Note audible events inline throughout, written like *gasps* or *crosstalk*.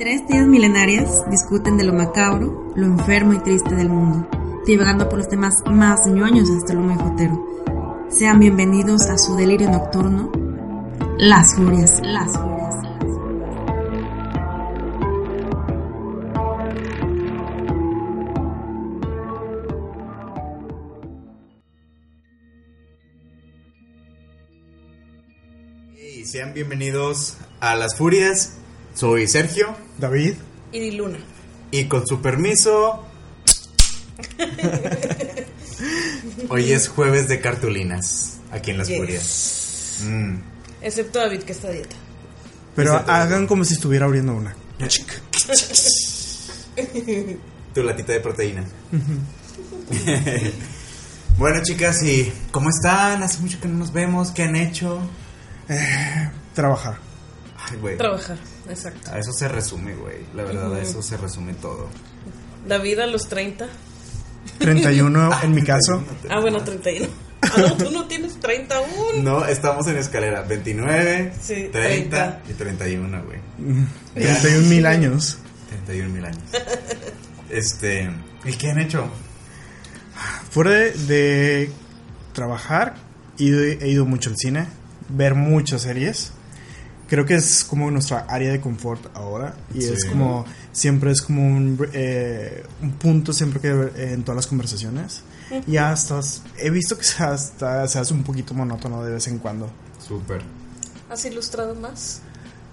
Tres tías milenarias discuten de lo macabro, lo enfermo y triste del mundo, divagando por los temas más ñoños hasta lo mejotero. Sean bienvenidos a su delirio nocturno, Las Furias, Las Furias. Sean bienvenidos a Las Furias. Soy Sergio David. Y Luna. y con su permiso. *laughs* Hoy es jueves de cartulinas aquí en Las Yes. Furias. Mm. Excepto David, que está a dieta. Pero hagan como si estuviera abriendo una. *laughs* Tu latita de proteína. *laughs* bueno, chicas, ¿y cómo están? Hace mucho que no nos vemos. ¿Qué han hecho? Trabajar. Ay, güey. Trabajar, exacto. A eso se resume, güey. La verdad, a eso se resume todo. David a los 30. 31 *laughs* en mi caso. Ah, bueno, 31. Ah, no, tú no tienes 30 aún. No, estamos en escalera 29, Sí, 30, 30. y 31, güey. *laughs* 31 mil años. 31 mil años. *laughs* Este, ¿y qué han hecho? Fuera de, de trabajar, he ido, he ido mucho al cine, ver muchas series. Creo que es como nuestra área de confort ahora. Y es Sí. como, siempre es como un, eh, un punto siempre que eh, en todas las conversaciones. Y hasta, he visto que se, hasta, se hace un poquito monótono de vez en cuando. Súper. ¿Has ilustrado más?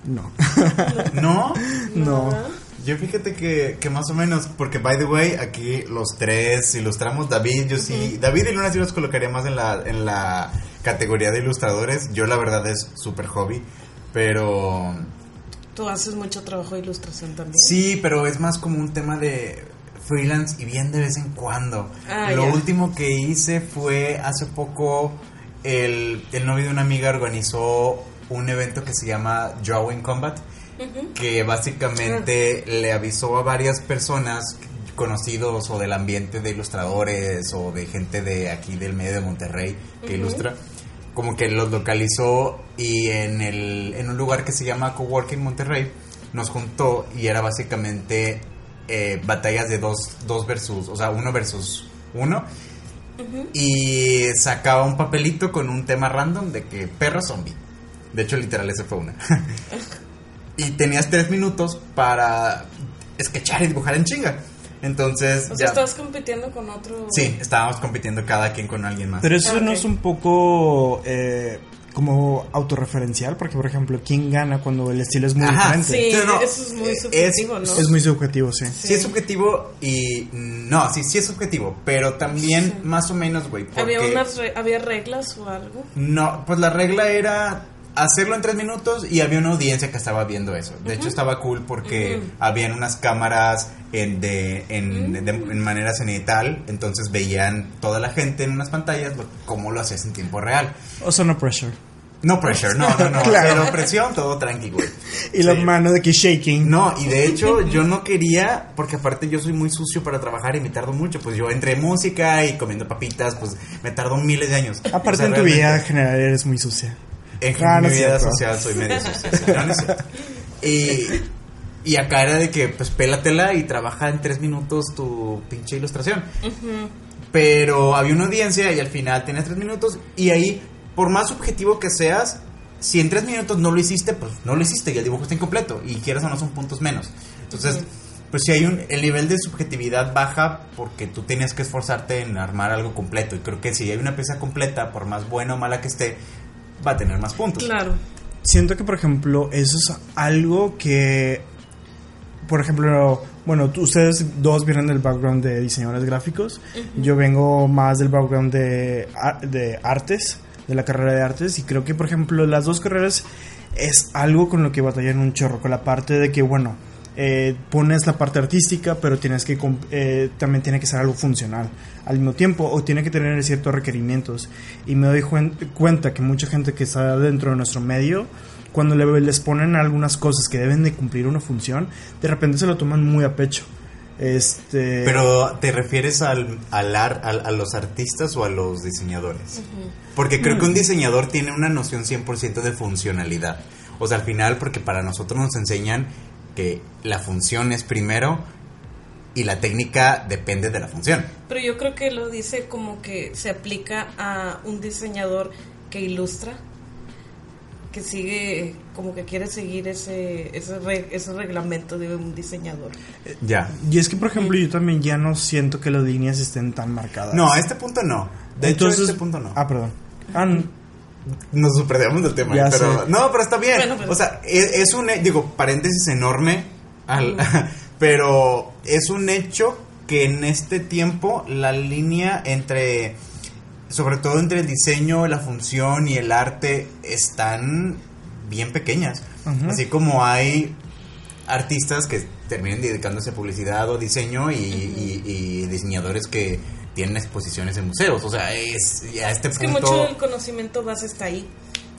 No. *laughs* ¿No? no. Nada. Yo fíjate que, que más o menos, porque by the way, aquí los tres ilustramos, David, yo sí, David y Luna sí los colocaría más en la, en la categoría de ilustradores, yo la verdad es súper hobby, pero Tú haces mucho trabajo de ilustración también. sí, pero es más como un tema de freelance y bien de vez en cuando. Ah, Lo último que hice fue hace poco, el, el novio de una amiga organizó un evento que se llama Drawing Combat, que básicamente le avisó a varias personas conocidos o del ambiente de ilustradores o de gente de aquí del medio de Monterrey que ilustra como que los localizó y en el en un lugar que se llama Coworking Monterrey nos juntó y era básicamente eh, batallas de dos, dos versus, o sea, uno versus uno. Y sacaba un papelito con un tema random de que perro zombie. De hecho, literal, ese fue una. *laughs* *laughs* y tenías tres minutos para sketchar y dibujar en chinga. Entonces, O ya. sea, estás compitiendo con otro. Sí, estábamos compitiendo cada quien con alguien más. Pero eso Ah, no es un poco eh, como autorreferencial, porque por ejemplo, ¿quién gana cuando el estilo es muy Ajá, diferente? Sí, Sí, no, eso es muy es- subjetivo, ¿no? Es muy subjetivo, sí. Sí es subjetivo y... No, sí, sí es subjetivo, pero también más o menos, güey. ¿Había, unas re- ¿Había reglas o algo? No, pues la regla era hacerlo en tres minutos y había una audiencia que estaba viendo eso. De hecho estaba cool porque habían unas cámaras en, de, en, de- en manera cenital, entonces veían toda la gente en unas pantallas lo- cómo lo hacías en tiempo real. O sea, no pressure. No pressure, no, no, no, *laughs* Claro. cero presión, todo tranqui, güey. Y la Sí. mano de que shaking. No, y de hecho yo no quería, porque aparte yo soy muy sucio para trabajar y me tardo mucho, pues yo entre música y comiendo papitas, pues me tardo miles de años. Aparte O sea, en tu realmente- vida general eres muy sucia. En Ah, mi vida cierto. social soy medio no, cierto. Y, y acá era de que, pues, pélatela y trabaja en tres minutos tu pinche ilustración. Pero había una audiencia y al final tenías tres minutos y ahí, por más subjetivo que seas, si en tres minutos no lo hiciste, pues no lo hiciste y el dibujo está incompleto. Y quieras o no son puntos menos. Entonces, pues si hay un, el nivel de subjetividad baja porque tú tienes que esforzarte en armar algo completo. Y creo que si hay una pieza completa, por más buena o mala que esté, va a tener más puntos. Claro. Siento que, por ejemplo, eso es algo que, por ejemplo, bueno, tú- ustedes dos vienen del background de diseñadores gráficos. Yo vengo más del background de, de artes, de la carrera de artes. Y creo que, por ejemplo, las dos carreras es algo con lo que batallan un chorro. Con la parte de que, bueno, eh, pones la parte artística, pero tienes que eh, también tiene que ser algo funcional al mismo tiempo o tiene que tener ciertos requerimientos. Y me doy cuen- cuenta que mucha gente que está dentro de nuestro medio, cuando le- les ponen algunas cosas que deben de cumplir una función, de repente se lo toman muy a pecho. Este, Pero ¿te refieres al, al ar- al- a los artistas o a los diseñadores? Porque creo que un diseñador tiene una noción 100% de funcionalidad. O sea, al final, porque para nosotros nos enseñan que la función es primero y la técnica depende de la función. Pero yo creo que lo dice como que se aplica a un diseñador que ilustra, que sigue, como que quiere seguir ese, ese, re- ese reglamento de un diseñador. Ya. y es que, por ejemplo, yo también ya no siento que las líneas estén tan marcadas. No, a este punto no. De Entonces- hecho, a este punto no. Ah, perdón. Ah, n- Nos superdamos del tema, Ya pero sé. no, pero está bien. Bueno, pero- O sea, es, es un digo paréntesis enorme, al- *laughs* pero es un hecho que en este tiempo la línea entre, sobre todo entre el diseño, la función y el arte están bien pequeñas. Así como hay artistas que terminan dedicándose a publicidad o diseño y, y- y diseñadores que tienen exposiciones en museos. O sea, es ya a este Es que punto. mucho del conocimiento base está ahí.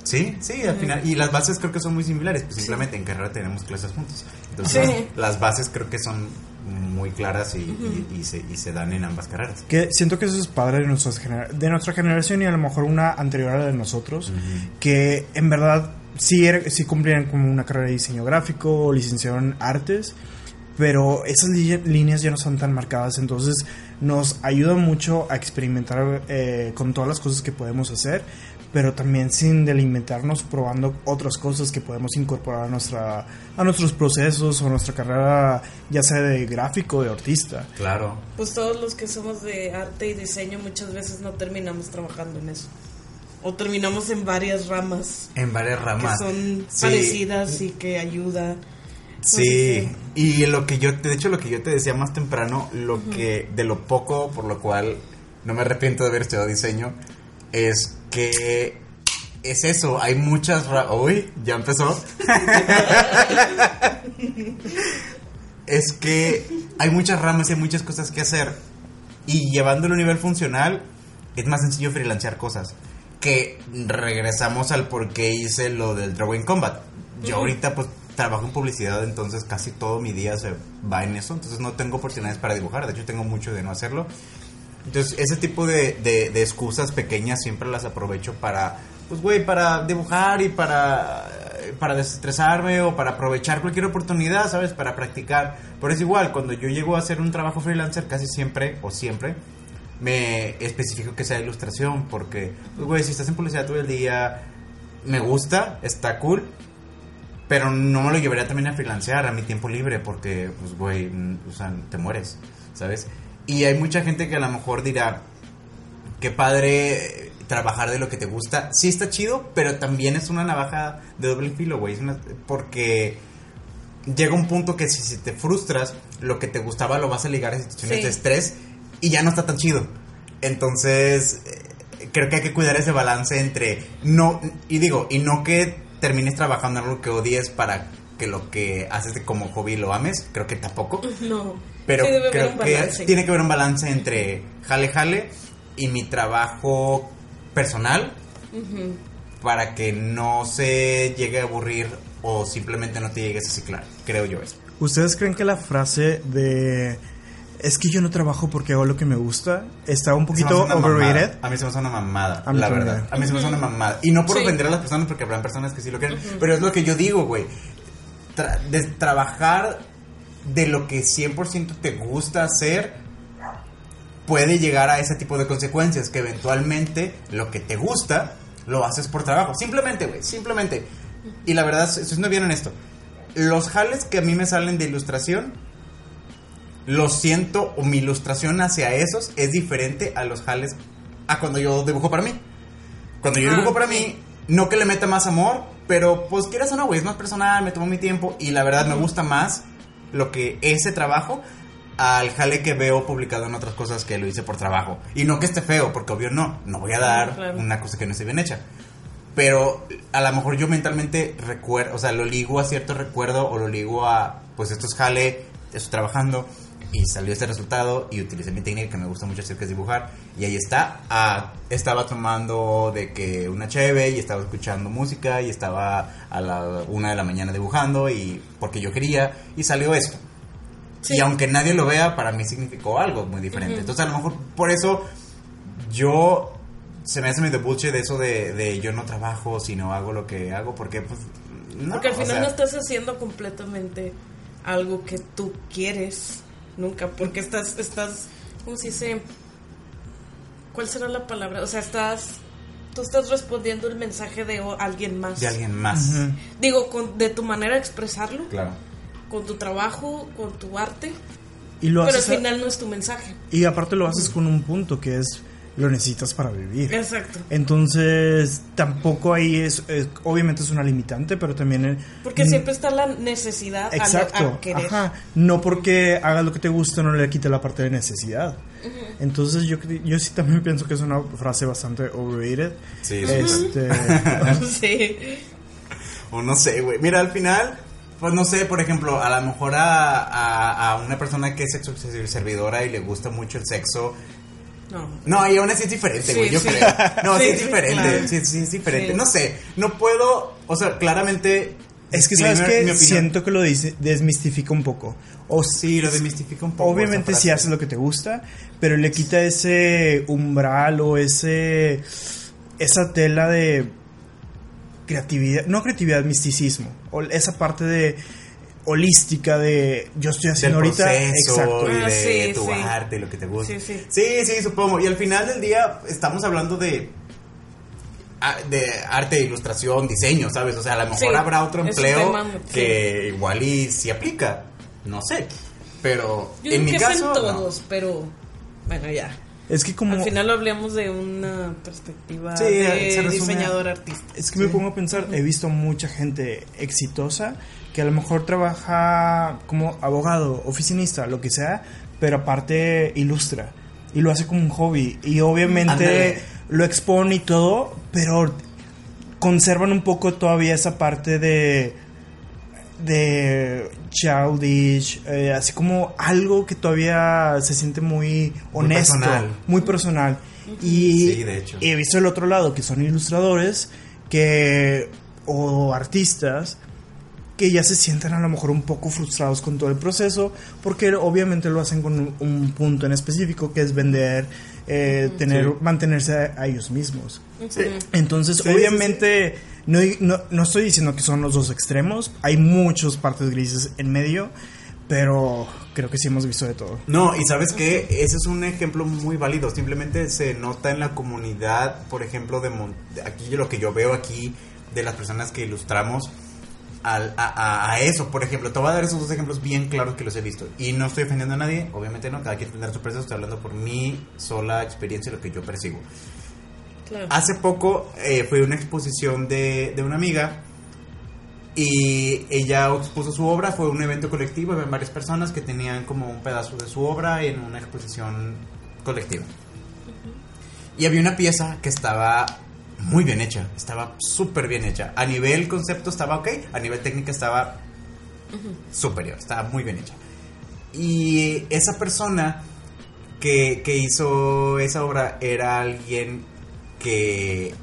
Sí, sí, al final. Y las bases creo que son muy similares. Pues simplemente en carrera tenemos clases juntos. Entonces, Sí. las bases creo que son muy claras y, y- y se, y se dan en ambas carreras. que siento que eso es padre de, nuestras genera- de nuestra generación y a lo mejor una anterior a la de nosotros, que en verdad sí, sí cumplían como una carrera de diseño gráfico o licenciado en artes, pero esas líneas ya no son tan marcadas, entonces nos ayuda mucho a experimentar eh, con todas las cosas que podemos hacer, pero también sin delimitarnos probando otras cosas que podemos incorporar a nuestra a nuestros procesos o a nuestra carrera ya sea de gráfico o de artista. Claro. Pues todos los que somos de arte y diseño muchas veces no terminamos trabajando en eso. O terminamos en varias ramas En varias que ramas. son Sí. parecidas y que ayuda. Sí, y lo que yo, de hecho lo que yo te decía más temprano, lo que, de lo poco por lo cual no me arrepiento de haber estudiado diseño, es que es eso, hay muchas ra- Uy, ya empezó. *laughs* es que hay muchas ramas y hay muchas cosas que hacer. Y llevándolo a nivel funcional, es más sencillo freelancear cosas. Que regresamos al por qué hice lo del Drawing Combat. Yo ahorita pues trabajo en publicidad, entonces casi todo mi día se va en eso. Entonces no tengo oportunidades para dibujar. De hecho, tengo mucho de no hacerlo. Entonces, ese tipo de, de, de excusas pequeñas siempre las aprovecho para, pues, güey, para dibujar y para, para desestresarme o para aprovechar cualquier oportunidad, ¿sabes? Para practicar. Pero es igual, cuando yo llego a hacer un trabajo freelancer, casi siempre o siempre, me especifico que sea ilustración, porque, pues, güey, si estás en publicidad todo el día, me gusta, está cool, pero no me lo llevaría también a freelancear a mi tiempo libre porque, pues, güey, mm, o sea, te mueres, ¿sabes? Y hay mucha gente que a lo mejor dirá, qué padre eh, trabajar de lo que te gusta. Sí está chido, pero también es una navaja de doble filo, güey. Porque llega un punto que si, si te frustras, lo que te gustaba lo vas a ligar a situaciones Sí. de estrés y ya no está tan chido. Entonces, eh, creo que hay que cuidar ese balance entre no, y digo, y no que termines trabajando en algo que odies para que lo que haces de como hobby lo ames, creo que tampoco. No. Pero Sí, debe haber creo que tiene que haber un balance entre jale jale y mi trabajo personal para que no se llegue a aburrir o simplemente no te llegues a ciclar. Creo yo eso. ¿Ustedes creen que la frase de es que yo no trabajo porque hago lo que me gusta está un poquito overrated? mamada. A mí se me hace una mamada, A mí la también. verdad. A mí se me hace una mamada. Y no por Sí. ofender a las personas, porque habrán personas que sí lo quieren. Pero es lo que yo digo, güey. Tra- de trabajar de lo que 100% te gusta hacer puede llegar a ese tipo de consecuencias. Que eventualmente lo que te gusta lo haces por trabajo. Simplemente, güey. Simplemente. Y la verdad, siendo bien honesto. Los jales que a mí me salen de ilustración lo siento o mi ilustración hacia esos es diferente a los jales a cuando yo dibujo para mí. Cuando yo Ah, dibujo para sí. mí, no que le meta más amor, pero pues quieras o no, güey, es más personal, me tomo mi tiempo y la verdad me gusta más lo que ese trabajo al jale que veo publicado en otras cosas que lo hice por trabajo. Y no que esté feo, porque obvio no, no voy a dar Claro. una cosa que no esté bien hecha. Pero a lo mejor yo mentalmente recuerdo, o sea, lo ligo a cierto recuerdo o lo ligo a, pues esto es jale, estoy trabajando y salió este resultado y utilicé mi técnica que me gusta mucho hacer que es dibujar y ahí está. Ah, estaba tomando de que una cheve y estaba escuchando música y estaba a la una de la mañana dibujando y porque yo quería y salió esto. Sí. Y aunque nadie lo vea, para mí significó algo muy diferente. Entonces, a lo mejor por eso yo se me hace medio bullshit de eso de, de yo no trabajo, sino hago lo que hago, porque pues. No, Porque al o final sea, no estás haciendo completamente algo que tú quieres nunca, porque estás, estás, ¿cómo se dice? ¿Cuál será la palabra? O sea, estás, tú estás respondiendo el mensaje de alguien más. De alguien más. Digo, con, de tu manera de expresarlo, Claro. con tu trabajo, con tu arte, Y lo pero al haces final no es tu mensaje. y aparte lo haces con un punto que es lo necesitas para vivir. Exacto. Entonces, tampoco ahí es, es- obviamente es una limitante, pero también... eh, Porque mm, siempre está la necesidad a lo- Exacto, a, querer. ajá. No porque hagas lo que te gusta no le quita la parte de necesidad. Entonces yo, yo sí también *laughs* pienso que es una frase bastante overrated. Sí, Este, *laughs* sí. *laughs* O no sé, güey. Mira, al final, pues no sé, por ejemplo, a lo mejor a, a, a una persona que es sexo servidora y le gusta mucho el sexo. No. No, y aún así es diferente, Sí, güey, yo sí. creo. No, sí, Sí, es diferente. claro. Sí, sí, es diferente. Sí. No sé, no puedo, o sea, claramente. es que sabes que siento que lo dice, desmistifica un poco. O Sí, lo desmistifica un poco. Obviamente frase. haces lo que te gusta, pero le quita ese umbral o ese esa tela de creatividad, no creatividad, misticismo, o esa parte de holística de yo estoy del haciendo ahorita proceso exacto. y Ah, de sí, tu sí. arte y lo que te gusta. Sí, sí. sí, sí, supongo. Y al final del día estamos hablando de a- de arte, ilustración, diseño, ¿sabes? O sea, a lo mejor Sí, habrá otro empleo tema, sí. que igual y si aplica, no sé. Pero Yo en mi que caso no. todos, pero bueno, ya. Es que como Al final hablamos de una perspectiva Sí, se de resume- diseñador artista. Es que me pongo a pensar, he visto mucha gente exitosa que a lo mejor trabaja como abogado, oficinista, lo que sea, pero aparte ilustra y lo hace como un hobby y obviamente lo expone y todo, pero conservan un poco todavía esa parte de de childish, eh, así como algo que todavía se siente muy honesto, personal. muy personal. Y Sí, de hecho. he visto el otro lado, que son ilustradores que o artistas que ya se sienten a lo mejor un poco frustrados con todo el proceso, porque obviamente lo hacen con un, un punto en específico, que es vender, eh, tener, Sí. mantenerse a, a ellos mismos. Sí. Entonces, Sí, sí, obviamente, No, no, no estoy diciendo que son los dos extremos, hay muchas partes grises en medio, pero creo que sí hemos visto de todo. No, y sabes que ese es un ejemplo muy válido. Simplemente se nota en la comunidad, por ejemplo, de Mon- de aquí lo que yo veo aquí de las personas que ilustramos al- a, a- eso. Por ejemplo, te voy a dar esos dos ejemplos bien claros que los he visto. Y no estoy ofendiendo a nadie, obviamente no, cada quien tendrá su precio. Estoy hablando por mi sola experiencia y lo que yo percibo. Claro. Hace poco eh, fue una exposición de, de una amiga y ella expuso su obra, fue un evento colectivo, había varias personas que tenían como un pedazo de su obra en una exposición colectiva. Y había una pieza que estaba muy bien hecha, estaba súper bien hecha. A nivel concepto estaba ok, a nivel técnica estaba superior, estaba muy bien hecha. Y esa persona que, que hizo esa obra era alguien que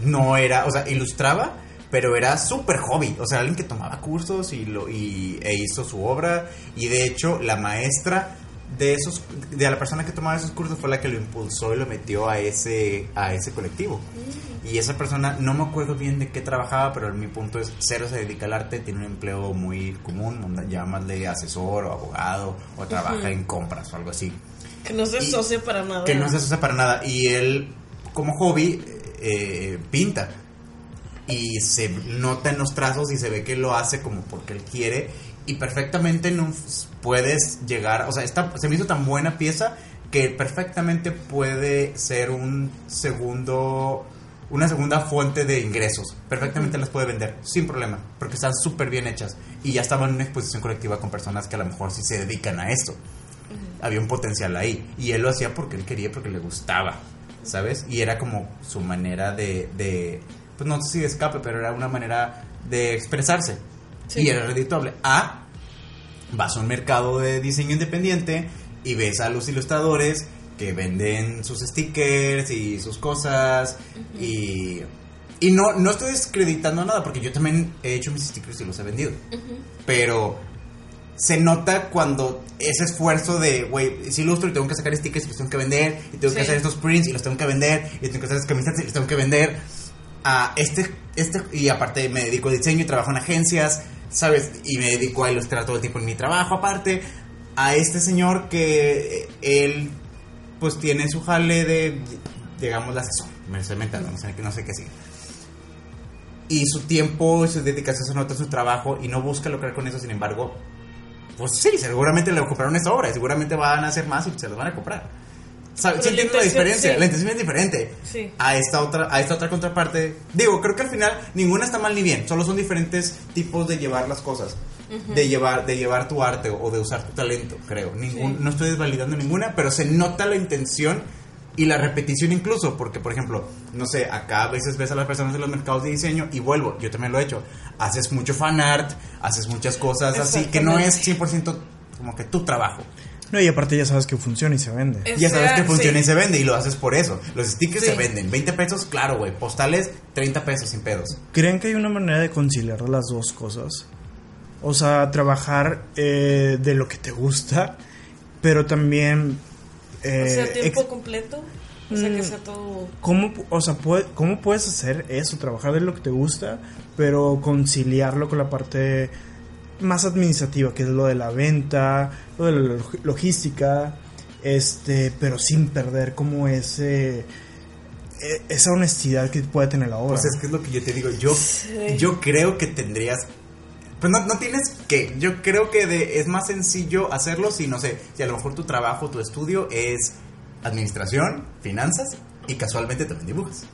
no era, o sea, ilustraba, pero era súper hobby, o sea, alguien que tomaba cursos y lo y, e hizo su obra y de hecho la maestra de esos de la persona que tomaba esos cursos fue la que lo impulsó y lo metió a ese a ese colectivo. Y esa persona no me acuerdo bien de qué trabajaba, pero mi punto es cero se dedica al arte, tiene un empleo muy común, llamarle asesor o abogado o trabaja en compras o algo así Que no se asocia para nada. que no se asocia para nada. Y él, como hobby, eh, pinta. Y se nota en los trazos y se ve que lo hace como porque él quiere. Y perfectamente no puedes llegar. O sea, esta, se me hizo tan buena pieza que perfectamente puede ser un segundo una segunda fuente de ingresos. Perfectamente las puede vender, sin problema, porque están súper bien hechas. Y ya estaba en una exposición colectiva con personas que a lo mejor sí se dedican a esto. Había un potencial ahí. Y él lo hacía porque él quería, porque le gustaba, ¿sabes? Y era como su manera de, de pues no sé si de escape, pero era una manera de expresarse. Sí. Y era redituable. A, vas a un mercado de diseño independiente y ves a los ilustradores que venden sus stickers y sus cosas y, y no, no estoy descreditando nada porque yo también he hecho mis stickers y los he vendido. Pero se nota cuando ese esfuerzo de, güey, si ilustro y tengo que sacar stickers y los tengo que vender, y tengo que Sí. hacer estos prints y los tengo que vender, y tengo que hacer estas camisetas y los tengo que vender. A este, este, y aparte me dedico a diseño y trabajo en agencias, ¿sabes? Y me dedico a ilustrar todo el tiempo en mi trabajo, aparte. A este señor que eh, él, pues tiene su jale de, digamos, de asesor, me estoy no sé, no sé qué sigue y su tiempo y su dedicación se nota en su trabajo y no busca lucrar con eso, sin embargo, pues sí, seguramente le compraron esa obra, y seguramente van a hacer más y se los van a comprar. ¿Sabes? Sí la diferencia, sí. la intención es diferente. Sí. A esta otra a esta otra contraparte, digo, creo que al final ninguna está mal ni bien, solo son diferentes tipos de llevar las cosas. De llevar, de llevar tu arte o de usar tu talento, creo. Ningún, Sí. No estoy desvalidando ninguna, pero se nota la intención y la repetición incluso, porque por ejemplo, no sé, acá a veces ves a las personas de los mercados de diseño y vuelvo, yo también lo he hecho, haces mucho fan art, haces muchas cosas así, que no es 100% como que tu trabajo. No, y aparte ya sabes que funciona y se vende. Es- Ya sabes que funciona sí. y se vende y lo haces por eso. Los stickers Sí. se venden, 20 pesos, claro, güey, postales 30 pesos sin pedos. ¿Creen que hay una manera de conciliar las dos cosas? O sea, trabajar eh, de lo que te gusta, pero también... eh, o sea, tiempo completo. O sea, que Mm. sea todo. ¿Cómo, o sea, puede- ¿Cómo puedes hacer eso? Trabajar de lo que te gusta, pero conciliarlo con la parte más administrativa, que es lo de la venta, lo de la log- logística, este, pero sin perder como ese e- esa honestidad que puede tener la obra. Pues es que es lo que yo te digo, yo, Sí. yo creo que tendrías... Pues no, no tienes que, yo creo que de- es más sencillo hacerlo si, no sé, si a lo mejor tu trabajo, tu estudio es administración, finanzas y casualmente también dibujas.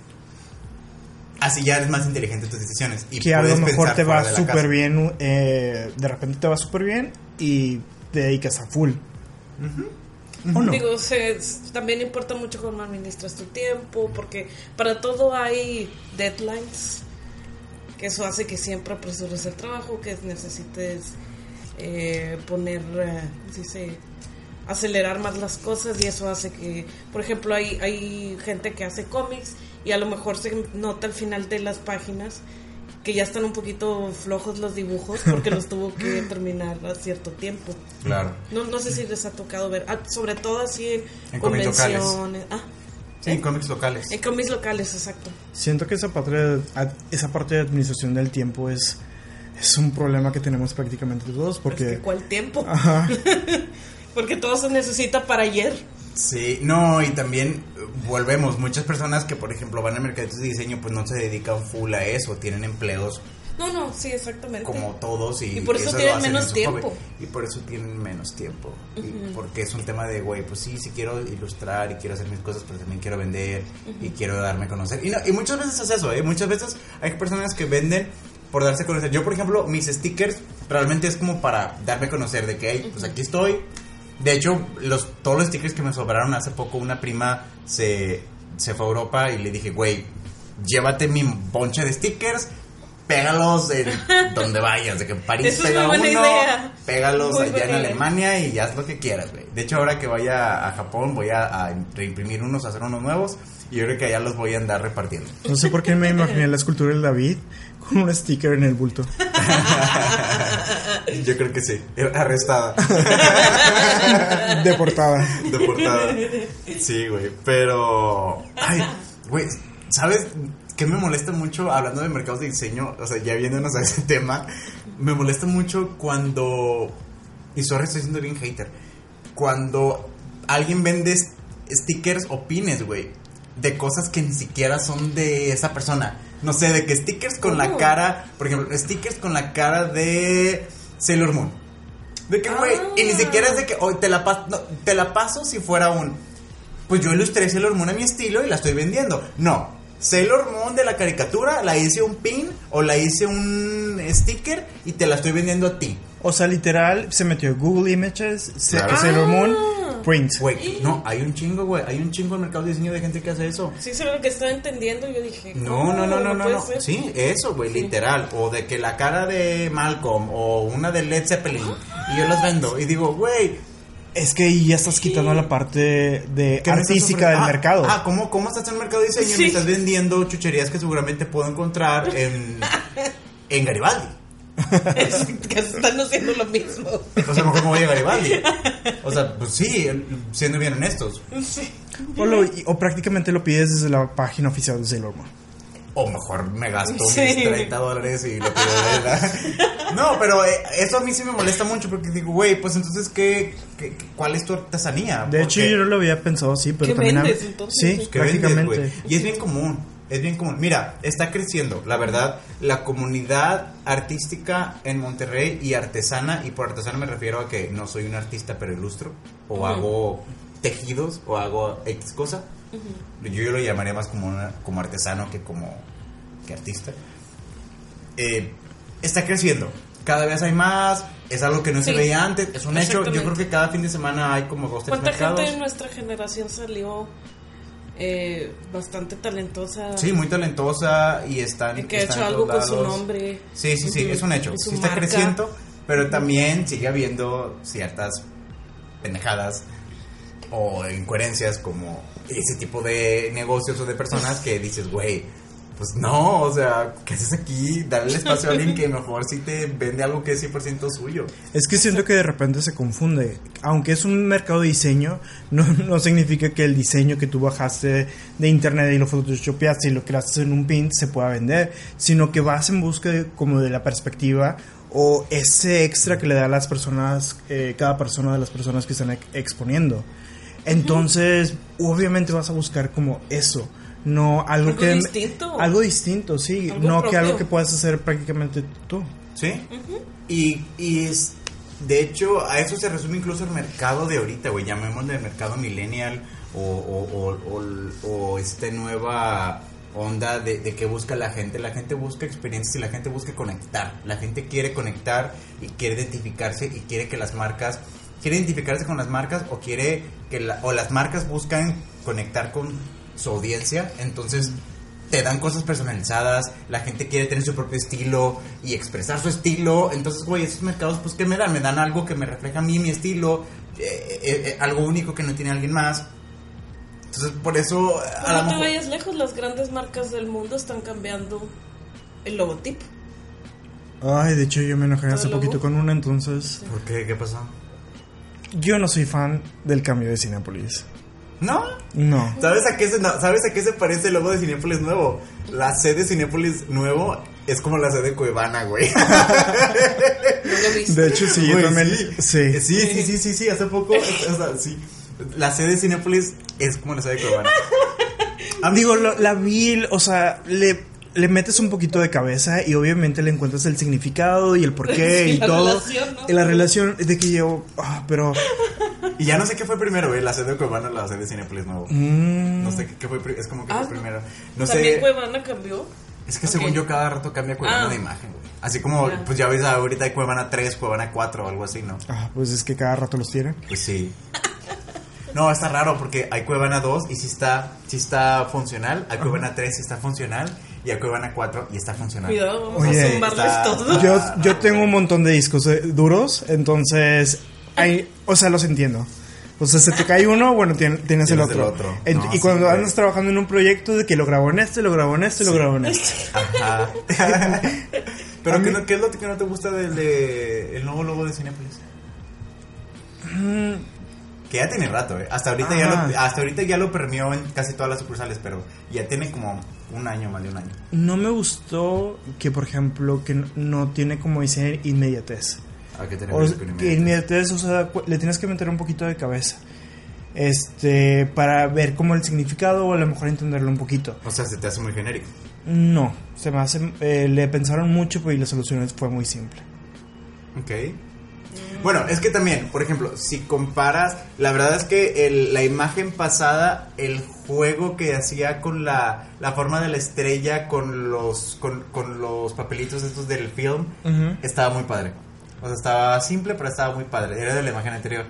Así ya eres más inteligente en tus decisiones. Y que a lo mejor te va súper bien, eh, de repente te va súper bien y te dedicas a full. ¿O no? Digo, se- también importa mucho cómo administras tu tiempo, porque para todo hay deadlines, que eso hace que siempre apresures el trabajo, que necesites eh, poner, eh, ¿cómo se dice? acelerar más las cosas y eso hace que, por ejemplo, hay, hay gente que hace cómics y a lo mejor se nota al final de las páginas que ya están un poquito flojos los dibujos porque los tuvo que *laughs* terminar a cierto tiempo. Claro. No, no sé si les ha tocado ver, ah, sobre todo así en, En cómics locales. convenciones. Ah, Sí, en cómics locales. en cómics locales, exacto. Siento que esa parte de, a- esa parte de administración del tiempo es, es un problema que tenemos prácticamente todos Pero es que porque... ¿Cuál tiempo? Ajá. *laughs* Porque todo se necesita para ayer. Sí, no, y también eh, volvemos, muchas personas que por ejemplo van a mercados de diseño pues no se dedican full a eso, tienen empleos No, no, sí, exactamente. como todos y, Y por eso lo tienen menos tiempo. hobby. Y por eso tienen menos tiempo. Y porque es un tema de, güey, pues sí, sí quiero ilustrar y quiero hacer mis cosas, pero también quiero vender y quiero darme a conocer. Y, no, y muchas veces es eso, ¿eh? Muchas veces hay personas que venden por darse a conocer. Yo, por ejemplo, mis stickers realmente es como para darme a conocer de que, hey, pues aquí estoy. De hecho, los, todos los stickers que me sobraron hace poco, una prima se, se fue a Europa y le dije, güey, llévate mi bonche de stickers, pégalos en *laughs* donde vayas, de que en París Eso es pega uno, idea. pégalos Muy allá en idea. Alemania y haz lo que quieras, güey. De hecho, ahora que vaya a Japón voy a, a reimprimir unos, a hacer unos nuevos y yo creo que allá los voy a andar repartiendo. No sé por qué me imaginé la escultura del David con un sticker en el bulto. *laughs* yo creo que sí, arrestada. *laughs* Deportada. Deportada. Sí, güey. Pero. Ay, güey. ¿Sabes qué me molesta mucho hablando de mercados de diseño? O sea, ya viéndonos a ese tema. Me molesta mucho cuando. Y sorry, estoy siendo bien hater. Cuando alguien vende stickers o pines, güey. De cosas que ni siquiera son de esa persona. No sé, de que stickers con la cara. Por ejemplo, stickers con la cara de Sailor Moon. De que, güey, y ni Ah. siquiera es de que hoy te la paso, te la paso si fuera un pues yo ilustré Sailor Moon a mi estilo y la estoy vendiendo. No, Sailor Moon de la caricatura, la hice un pin o la hice un sticker y te la estoy vendiendo a ti. O sea, literal, se metió Google Images, Claro. Sailor Moon, Ah. Print. Güey, no, hay un chingo, güey. Hay un chingo en el mercado de diseño de gente que hace eso. Sí, lo que estaba entendiendo. Yo dije, No, no, no, no, no, no. Sí, eso, güey, literal. O de que la cara de Malcolm o una de Led Zeppelin y yo las vendo y digo, güey, Es que ahí ya estás quitando la parte de ¿qué me estás artística del? Ah, mercado. Ah, ¿cómo, ¿cómo estás en el mercado de diseño? Sí. Me estás vendiendo chucherías que seguramente puedo encontrar en, *laughs* en Garibaldi. Es que están haciendo lo mismo. O sea, mejor me voy a Garibaldi. O sea, pues sí, siendo bien honestos. Sí. O, lo- o prácticamente lo pides desde la página oficial de Sailor Moon. O mejor me gasto Sí. mis 30 dólares y lo pido de verdad. No, pero eh, eso a mí sí me molesta mucho porque digo, güey, pues entonces, ¿qué, qué, cuál es tu artesanía? De hecho, yo no lo había pensado así, pero ¿Qué también... vendes, entonces? sí, que vendes, prácticamente. güey. y es bien común, es bien común. Mira, está creciendo, la verdad, la comunidad artística en Monterrey y artesana, y por artesana me refiero a que no soy un artista, pero ilustro, o hago tejidos, o hago X cosa. Yo lo llamaría más como, una- como artesano que como que artista. Eh, está creciendo. Cada vez hay más. Es algo que no se veía antes. Es un hecho. Yo creo que cada fin de semana hay como dos, tres ¿Cuánta mercados. gente de nuestra generación salió eh, bastante talentosa? Sí, muy talentosa y están. Y que ha hecho algo con su nombre. Sí, sí, sí, es un hecho. Sí está marca. creciendo, pero también sigue habiendo ciertas pendejadas o incoherencias como ese tipo de negocios o de personas que dices, güey, pues no, o sea, ¿qué haces aquí? Darle el espacio a alguien que mejor sí te vende algo que es 100% suyo. Es que siento que de repente se confunde. Aunque es un mercado de diseño, no, no significa que el diseño que tú bajaste de internet y lo photoshopeaste y lo creaste en un pin se pueda vender, sino que vas en busca de, como de la perspectiva o ese extra que le da a las personas, eh, cada persona de las personas que están ex- exponiendo. Entonces, obviamente vas a buscar como eso. No algo, Algo que distinto. algo distinto, sí, Algo no que algo que puedas hacer prácticamente tú. ¿Sí? Y, y es, de hecho, a eso se resume incluso el mercado de ahorita, güey. Llamémosle el mercado millennial o, o, o, o, o esta nueva onda de, de que busca la gente. La gente busca experiencias y la gente busca conectar. La gente quiere conectar y quiere identificarse y quiere que las marcas quiere identificarse con las marcas o quiere que la- o las marcas buscan conectar con su audiencia. Entonces te dan cosas personalizadas, la gente quiere tener su propio estilo y expresar su estilo. Entonces, güey, esos mercados, pues, ¿qué me dan? Me dan algo que me refleja a mí, mi estilo, eh, eh, eh, algo único que no tiene alguien más. Entonces, por eso, a no te mejor... vayas lejos, las grandes marcas del mundo están cambiando el logotipo. Ay, de hecho yo me enojé ¿Todo hace poquito con una, entonces ¿Por qué? ¿Qué pasó? yo no soy fan del cambio de Cinepolis. ¿No? No. ¿Sabes a qué se, no, ¿sabes a qué se parece el logo de Cinépolis nuevo? La sede de Cinépolis nuevo es como la sede de Cuevana, güey. No lo he visto. De hecho sí, yo también sí. sí. Sí, sí, sí, sí, sí, hace poco, o sea, sí. La sede de Cinépolis es como la sede de Cuevana. Digo, lo- la vi, o sea, le le metes un poquito de cabeza y obviamente le encuentras el significado y el porqué *laughs* Sí, y la todo. relación, ¿no? Y la relación de que yo, ah, pero Y ya no sé qué fue primero, güey, la sede de Cuevana o la sede de Cinépolis nuevo. mm, No sé qué, qué fue, es como que Ah, fue primero. No También sé, Cuevana cambió. es que Ok. según yo cada rato cambia Cuevana Ah. de imagen, güey. Así como, Ya. pues ya ves ahorita hay Cuevana 3, Cuevana 4 o algo así, ¿no? ah, pues es que cada rato los tiene. Pues sí. No, está raro porque hay Cuevana 2 y sí está, sí está funcional, hay Cuevana 3 y está funcional y hay Cuevana 4 y está funcional. Cuidado, vamos Oye, a zumbarles todo. *laughs* Yo yo *laughs* tengo un montón de discos eh, duros, entonces hay, o sea, los entiendo. O sea, se te cae uno, bueno, tien- tienes, el Tienes el otro. otro. En- No, y sí, cuando andas trabajando en un proyecto de que lo grabo en este, lo grabo en este, lo grabo en este. Ajá. *laughs* Pero ¿qué, mí- ¿qué es lo que no te gusta del de, el nuevo logo de Cinepolis? Que ya tiene rato, ¿eh? Hasta ahorita, ya lo, hasta ahorita ya lo permeó en casi todas las sucursales, pero ya tiene como un año, más de un año. No me gustó que, por ejemplo, que no- no tiene como dice inmediatez. ¿A qué O que inmediatez, o sea, le tienes que meter un poquito de cabeza. Este, para ver como el significado o a lo mejor entenderlo un poquito. O sea, se te hace muy genérico. No, se me hace, eh, le pensaron mucho pues, y la solución fue muy simple. Ok. Bueno, es que también, por ejemplo, si comparas, la verdad es que el- la imagen pasada, el juego que hacía con la, la forma de la estrella, con los, con, con los papelitos estos del film, estaba muy padre. O sea, estaba simple, pero estaba muy padre. Era de la imagen anterior.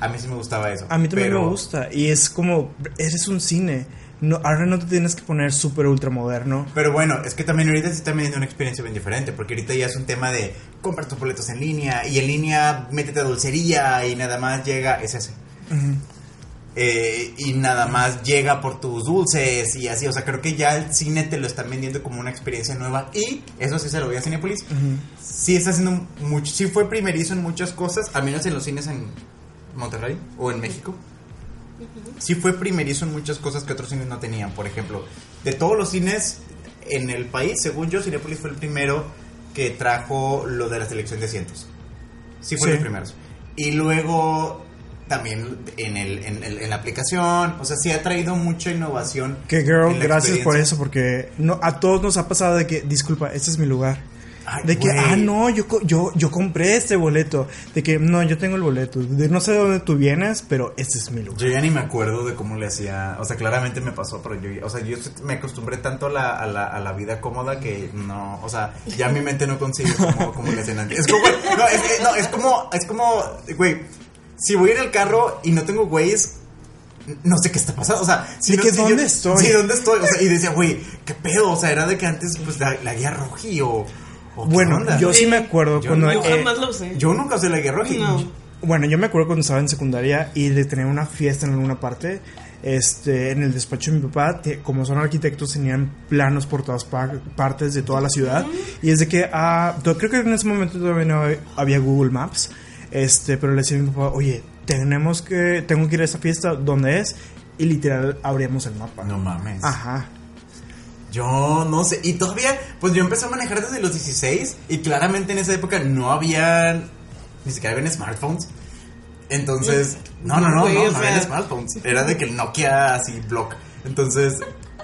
A mí sí me gustaba eso. A mí también pero- me gusta. Y es como, eres un cine. No, ahora no te tienes que poner súper ultra moderno. Pero bueno, es que también ahorita se está viendo una experiencia bien diferente, porque ahorita ya es un tema de comprar tus boletos en línea y en línea métete a dulcería y nada más llega, es ese. Eh, y nada más llega por tus dulces y así, o sea, creo que ya el cine te lo están vendiendo como una experiencia nueva y eso sí se lo voy a Cinepolis. Sí está haciendo mucho, sí fue primerizo en muchas cosas, al menos en los cines en Monterrey o en México. Sí fue primerizo en muchas cosas que otros cines no tenían, por ejemplo, de todos los cines en el país, según yo, Cinepolis fue el primero que trajo lo de la selección de asientos. Sí fue Sí. los primeros. Y luego también en, el, en, el- en la aplicación, o sea, sí ha traído mucha innovación. Que girl, gracias por eso, porque no, a todos nos ha pasado de que, disculpa, este es mi lugar. Ay, De que, ah, no, yo, yo, yo compré este boleto. De que, no, yo tengo el boleto. De no sé de dónde tú vienes, pero este es mi lugar. Yo ya ni me acuerdo de cómo le hacía, o sea, claramente me pasó, pero yo, o sea, yo me acostumbré tanto a la, a la, a la vida cómoda que no, o sea, ya mi mente no consigue cómo, cómo le hacían antes. Es como, no, es, no, es como, es como, güey, si voy en el carro y no tengo güeyes, no sé qué está pasando, o sea, si no- que, si ¿dónde yo- estoy? Sí, ¿dónde estoy? O sea, y decía, güey, ¿qué pedo? O sea, era de que antes, pues, la, la guía roji o, o Bueno, onda? yo sí me acuerdo Yo cuando... Yo eh, jamás lo usé. Yo nunca usé la guía roji. No. Bueno, yo me acuerdo cuando estaba en secundaria y de tener una fiesta en alguna parte. Este, en el despacho de mi papá, te- como son arquitectos, tenían planos por todas par- partes de toda la ciudad. Y es de que, ah, creo que en ese momento todavía no había Google Maps. Este, pero le decía a mi papá, oye, tenemos que, tengo que ir a esa fiesta, ¿dónde es? Y literal abríamos el mapa. No mames. Ajá. Yo no sé, y todavía, pues yo empecé a manejar desde los 16 y claramente en esa época no había, ni siquiera habían smartphones. Entonces, no, no, no, no, no sea. habían smartphones. Era de que el Nokia así, block. Entonces,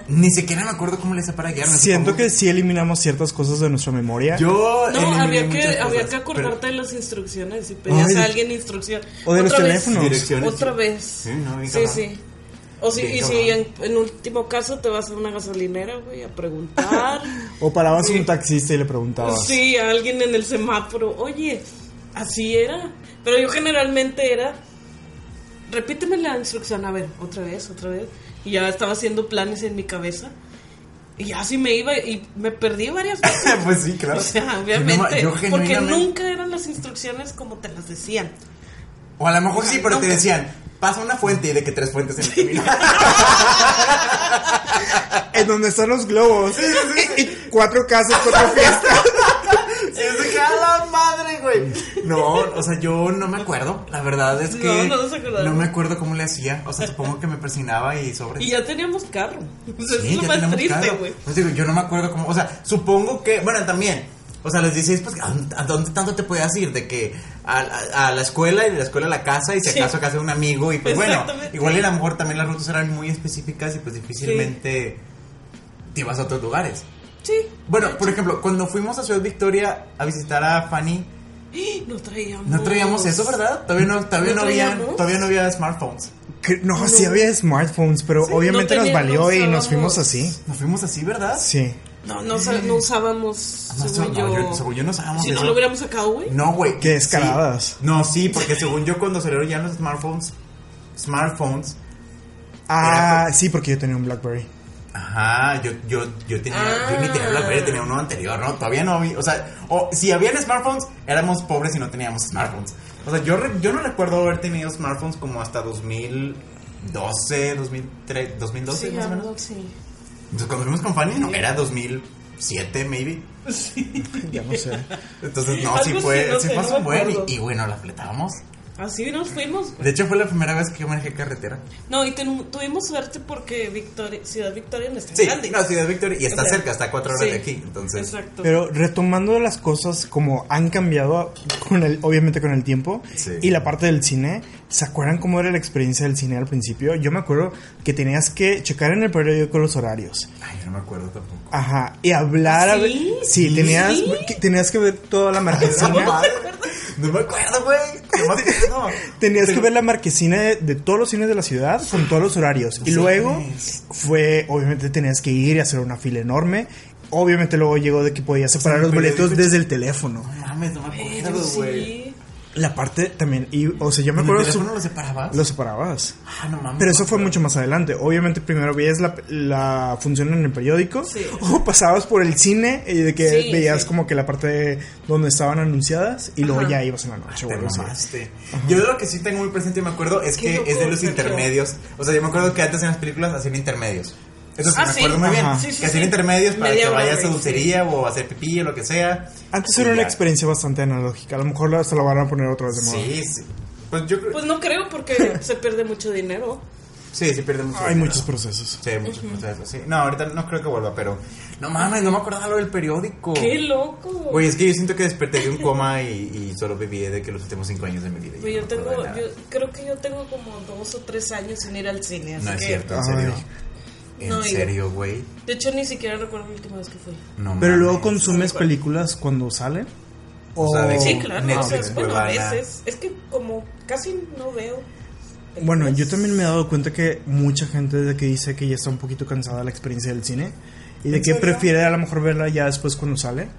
ni siquiera me acuerdo cómo le hice para guiarme. Siento supongo que sí eliminamos ciertas cosas de nuestra memoria. Yo No, había que, había que acordarte pero- de las instrucciones y pedías Ay, a alguien instrucción. o de los Otra vez. teléfonos. Direcciones. Otra vez. Sí, no, sí. O si, y si en, en último caso te vas a una gasolinera, güey, a preguntar. *laughs* O parabas Sí. un taxista y le preguntabas. sí, a alguien en el semáforo. Oye, así era. Pero yo generalmente era. Repíteme la instrucción, a ver, otra vez, otra vez. Y ya estaba haciendo planes en mi cabeza. Y así me iba y me perdí varias *laughs* veces. pues sí, claro. O sea, Yo no obviamente. yo porque genuinamente- nunca eran las instrucciones como te las decían. O a lo mejor sí, pero te Nunca. decían, pasa una fuente y de que tres fuentes en el camino. *laughs* En donde están los globos. Y, *laughs* y cuatro casas, cuatro fiestas. Y es de que a la madre, güey. No, o sea, yo no me acuerdo. La verdad es que. No, me acuerdo cómo le hacía. O sea, supongo que me persinaba y sobre. Y ya teníamos carro. O sea, Sí, es lo más triste, güey. Pues digo, yo no me acuerdo cómo. O sea, supongo que. Bueno, también. O sea, los 16, pues, ¿a dónde tanto te podías ir? De que a, a- a la escuela y de la escuela a la casa y si Sí. acaso a casa de un amigo. Y pues bueno, igual y a lo mejor también las rutas eran muy específicas y pues difícilmente te ibas a otros lugares. Sí. Bueno, por ejemplo, cuando fuimos a Ciudad Victoria a visitar a Fanny, *gasps* No traíamos. no traíamos eso, ¿verdad? Todavía no, todavía ¿No no, había, todavía no había smartphones. Que- No, sí había smartphones, pero obviamente no nos valió y nos fuimos así. Nos fuimos así, ¿verdad? Sí. No, no, usábamos. No, según no, yo. yo- según yo no usábamos Si eso. no lo hubiéramos sacado, güey. No, güey. Qué descaradas. Sí. No, sí, porque según yo cuando salieron ya los smartphones, smartphones, Ah, sí, porque yo tenía un Blackberry. Ajá, yo, yo, yo tenía, yo ni tenía. BlackBerry, tenía uno anterior, ¿no? Todavía no había, o sea, o, si habían smartphones, éramos pobres y no teníamos smartphones. O sea, yo, re- yo no recuerdo haber tenido smartphones como hasta 2012, 2003, 2012 Sí, más o menos. así. Entonces cuando fuimos con Fanny, no, era 2007, maybe. *laughs* Ya no sé. Entonces, no, sí fue, no sí no un buen y bueno, la fletábamos. Así nos fuimos. güey. De hecho, fue la primera vez que yo manejé carretera. No, y ten- tuvimos suerte porque Victoria, Ciudad Victoria no está Sí, grande. no, Ciudad Victoria y está O sea, cerca, está a cuatro horas sí, de aquí. Entonces, Exacto. Pero retomando las cosas como han cambiado con el, obviamente con el tiempo Sí. y la parte del cine, ¿se acuerdan cómo era la experiencia del cine al principio? Yo me acuerdo que tenías que checar en el periódico los horarios. ay, yo no me acuerdo tampoco. Ajá, y hablar a ver- ¿Sí? Sí, ¿Sí? tenías que, tenías que ver toda la No, marquesina. no me acuerdo, güey. *laughs* Tenías Pero- que ver la marquesina de, de todos los cines de la ciudad con todos los horarios. Y luego fue, obviamente tenías que ir y hacer una fila enorme. Obviamente luego llegó de que podías separar sea, los boletos desde el teléfono. No mames, no me acuerdo, güey. La parte también, y, o sea, yo me ¿En el acuerdo... teléfono su- lo separabas? lo separabas. Ah, no mames. Pero eso fue mucho más adelante. Obviamente primero veías la, la función en el periódico Sí. o pasabas por el cine y de que Sí, veías sí. como que la parte de donde estaban anunciadas y luego Ajá. ya ibas en la noche. o Te mamaste. Yo de lo que sí tengo muy presente y me acuerdo es que es de los intermedios. O sea, yo me acuerdo que antes en las películas hacían intermedios. Eso sí Ah, me sí. acuerdo muy bien. Sí, sí, que sí. intermedios para Media que vayas a güey, dulcería o a hacer pipí o lo que sea. Antes era una ya. experiencia bastante analógica. A lo mejor hasta la van a poner otra vez de moda. Sí, sí. Pues yo. Pues no creo porque *laughs* se pierde mucho dinero. sí, sí pierde mucho. Hay dinero. muchos procesos. Sí, muchos procesos. Sí. No, ahorita no creo que vuelva, pero. No mames, no me acordaba lo del periódico. ¡Qué loco! Güey, es que yo siento que desperté de un coma y, y solo viví de que los últimos cinco años de mi vida. Pues yo no tengo, yo creo que yo tengo como dos o tres años sin ir al cine. Así No es que, cierto, en Ay. En No, serio, güey. De hecho, ni siquiera recuerdo la última vez que fui. No Pero luego mames. consumes películas cuando salen. O sea, de- Sí, claro. Netflix, o sea, bueno, a veces. Es que como casi no veo. Bueno, yo también me he dado cuenta que mucha gente desde que dice que ya está un poquito cansada de la experiencia del cine y de ¿En que serio? prefiere a lo mejor verla ya después cuando sale.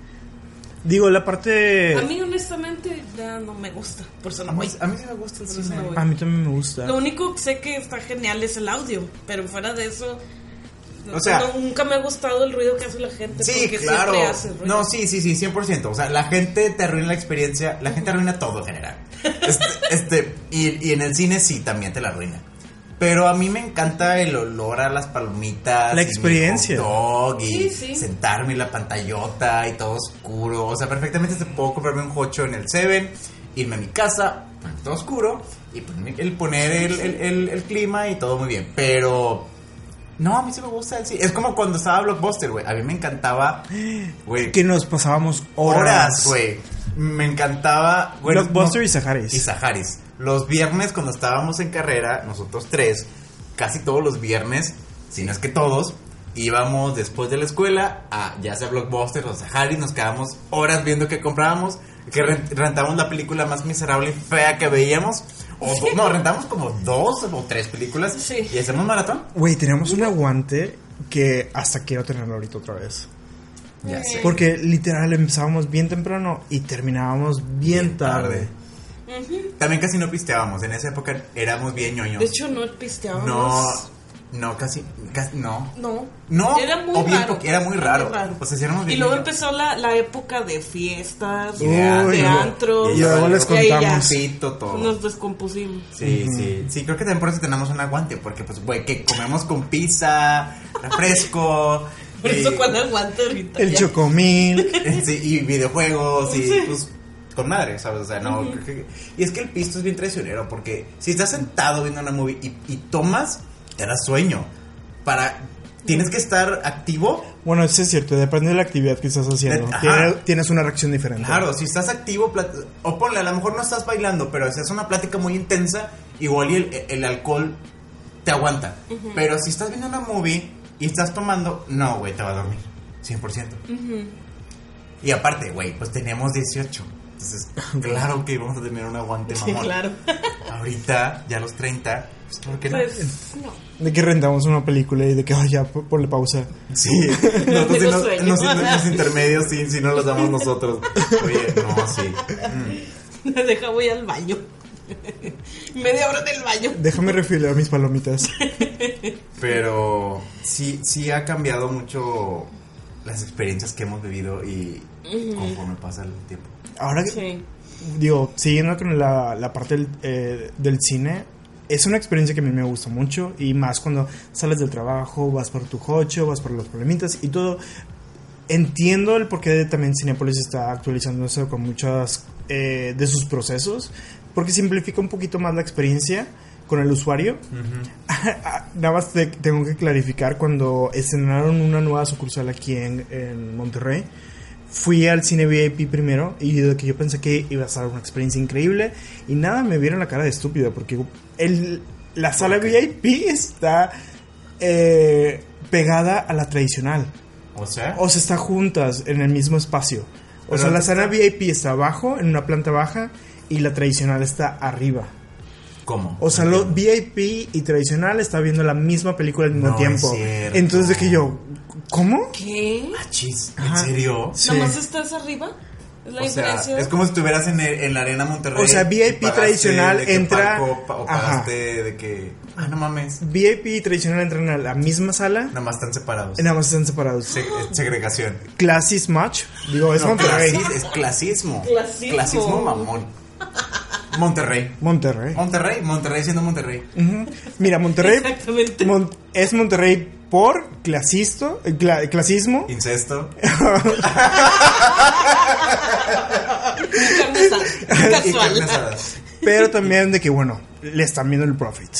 Digo, la parte... A mí, honestamente, ya no me gusta. Por eso A no mí, voy. a mí sí me gusta el cine. no. A mí también me gusta. Lo único que sé que está genial es el audio. Pero fuera de eso. O sea- no- nunca me ha gustado el ruido que hace la gente. Sí, porque claro. siempre hace ruido. No, sí, sí, sí, 100%. O sea, la gente te arruina la experiencia, la gente arruina todo en general. *laughs* Este, este, y, y en el cine sí, también te la arruina. Pero a mí me encanta el olor a las palomitas. La y mi experiencia. hot dog y Sí, sí. sentarme en la pantallota y todo oscuro. O sea, perfectamente te puedo comprarme un hocho en el Seven, irme a mi casa, poner todo oscuro y ponerme- el poner el, el- el- el clima y todo muy bien. Pero no, a mí sí me gusta el cine. Es como cuando estaba Blockbuster, güey. A mí me encantaba, güey. Que nos pasábamos horas. Güey. Me encantaba. güey, Blockbuster no- y Saharis. Y Saharis. Los viernes, cuando estábamos en carrera, nosotros tres, casi todos los viernes, si no es que todos, íbamos después de la escuela a ya sea Blockbuster o Saharis, nos quedábamos horas viendo que comprábamos, que rent- rentábamos la película más miserable y fea que veíamos. O no, rentamos como dos o tres películas Sí. y hacemos maratón. Güey, teníamos un aguante que hasta quiero tenerlo ahorita otra vez. Ya sé. Porque literal empezábamos bien temprano y terminábamos bien, tarde. También casi no pisteábamos. En esa época éramos bien ñoños. De hecho, no pisteábamos. no, no, casi, casi no. No. No, Era muy o bien raro. era muy raro. O sea, si éramos y bien luego niños. empezó la, la época de fiestas, Y Uy, de no. antros. Y luego les y ahí ya contamos. Pito, todo. Nos descompusimos. Sí, sí. Sí, creo que también por eso tenemos un aguante. Porque, pues, güey, que comemos con pizza, refresco. *laughs* Por y- eso cuando aguanta ahorita. El ya. chocomil. *laughs* sí, y videojuegos y pues con madre, ¿sabes? O sea, no. creo que- y es que el pisto es bien traicionero porque si estás sentado viendo una movie y, y tomas, te da sueño. Para. Tienes que estar activo. Bueno, eso es cierto, depende de la actividad que estás haciendo. Tienes una reacción diferente. Claro, si estás activo, o ponle, a lo mejor no estás bailando, pero si es una plática muy intensa, igual y el, el alcohol te aguanta. Pero si estás viendo una movie y estás tomando, no, güey, te va a dormir. 100%. Y aparte, güey, pues teníamos 18. Entonces, *laughs* claro que íbamos a tener un aguante Sí, mamón. claro. Ahorita, ya a los 30, pues, ¿por qué no? Pues, no. De que rentamos una película y de que, ay, ya, ponle pausa. Sí, *laughs* nosotros sí Tengo nos- sueño. nos- los intermedios sí, sí no los damos nosotros. Oye, no, sí. Mm. Deja, voy al baño. Media hora del baño. Déjame refilar mis palomitas. Pero sí, sí ha cambiado mucho las experiencias que hemos vivido y conforme pasa el tiempo. Ahora que, Sí. digo, siguiendo con la, la parte del, eh, del cine, es una experiencia que a mí me gusta mucho y más cuando sales del trabajo, vas por tu coche, vas por los problemitas y todo. Entiendo el porqué de también Cinepolis está actualizándose con muchas eh, de sus procesos, porque simplifica un poquito más la experiencia con el usuario. *laughs* Nada más te- tengo que clarificar, cuando estrenaron una nueva sucursal aquí en, en Monterrey, fui al cine VIP primero y de que yo pensé que iba a ser una experiencia increíble y nada, me vieron la cara de estúpido porque el, la sala VIP está eh, pegada a la tradicional. O sea, O sea, está juntas en el mismo espacio. O sea, la sala VIP está abajo, en una planta baja, y la tradicional está arriba. ¿Cómo? O sea, lo. VIP y tradicional está viendo la misma película al mismo No tiempo. es. Entonces de que yo, ¿cómo? ¿Qué? Ah, chis, ¿en Ajá. serio? Sí. ¿Nada más estás arriba? ¿Es la O sea, diferencia? es como si estuvieras en, el- en la Arena Monterrey. O sea, VIP tradicional de que entra- pa- o Ajá. pagaste de que. Ah, no mames. VIP y tradicional entran a la misma sala, Nada más están separados. nada más están separados. Se- segregación. Classis Match, digo, es No, Monterrey. clasis- es clasismo. Clasismo. Clasismo mamón. Monterrey. Monterrey. Monterrey, Monterrey siendo Monterrey. Mira, Monterrey Exactamente. Mon- es Monterrey por clasisto, eh, cla- clasismo. Incesto. Y carne Casual. asada. Pero también de que, bueno, le están viendo el profit.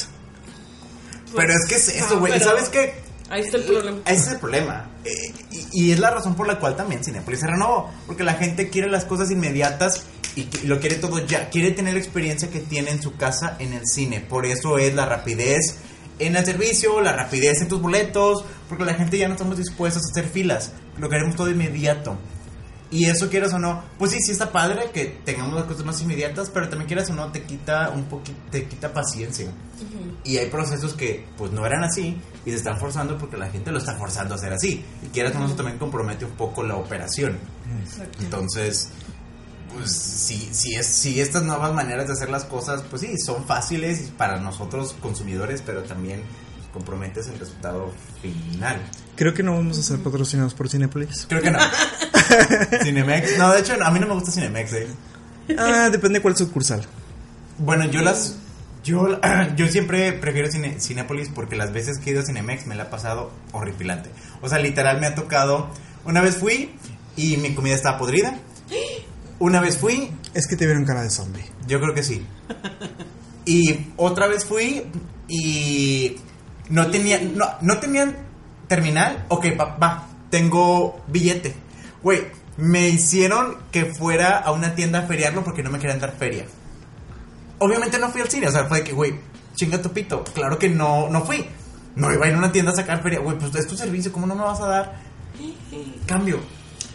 Pero es que es eso, Ah, güey. ¿Sabes qué? Ahí está el problema. Ese es el problema. Eh, y, y es la razón por la cual también Cinepolis se renovó. Porque la gente quiere las cosas inmediatas y lo quiere todo ya. Quiere tener la experiencia que tiene en su casa en el cine. Por eso es la rapidez en el servicio, la rapidez en tus boletos. Porque la gente ya no estamos dispuestos a hacer filas. Lo queremos todo inmediato. Y eso quieras o no, pues sí, sí está padre que tengamos las cosas más inmediatas, pero también quieras o no, te quita un poquito, te quita paciencia. Y hay procesos que pues no eran así y se están forzando porque la gente lo está forzando a hacer así. Y quieras o no, eso también compromete un poco la operación. Entonces, pues si, si, es, si estas nuevas maneras de hacer las cosas, pues sí, son fáciles para nosotros consumidores, pero también comprometes el resultado final. Creo que no vamos a ser patrocinados por Cinepolis. Creo que no. *laughs* Cinemex. No, de hecho, a mí no me gusta Cinemex, eh. Ah, depende cuál sucursal. Bueno, yo las. Yo, *clears throat* yo siempre prefiero Cine, Cinépolis porque las veces que he ido a Cinemex me la ha pasado horripilante. O sea, literal me ha tocado. Una vez fui y mi comida estaba podrida. Una vez fui, Es que te vieron cara de zombie. yo creo que sí. Y otra vez fui y no tenía, no, no tenían terminal. Ok, va, va, tengo billete. Güey, me hicieron que fuera a una tienda a feriarlo porque no me querían dar feria. Obviamente no fui al cine, o sea, fue de que, güey, chinga tu pito. Claro que no, no fui. No iba a ir a una tienda a sacar feria. Güey, pues es tu servicio, ¿cómo no me vas a dar cambio?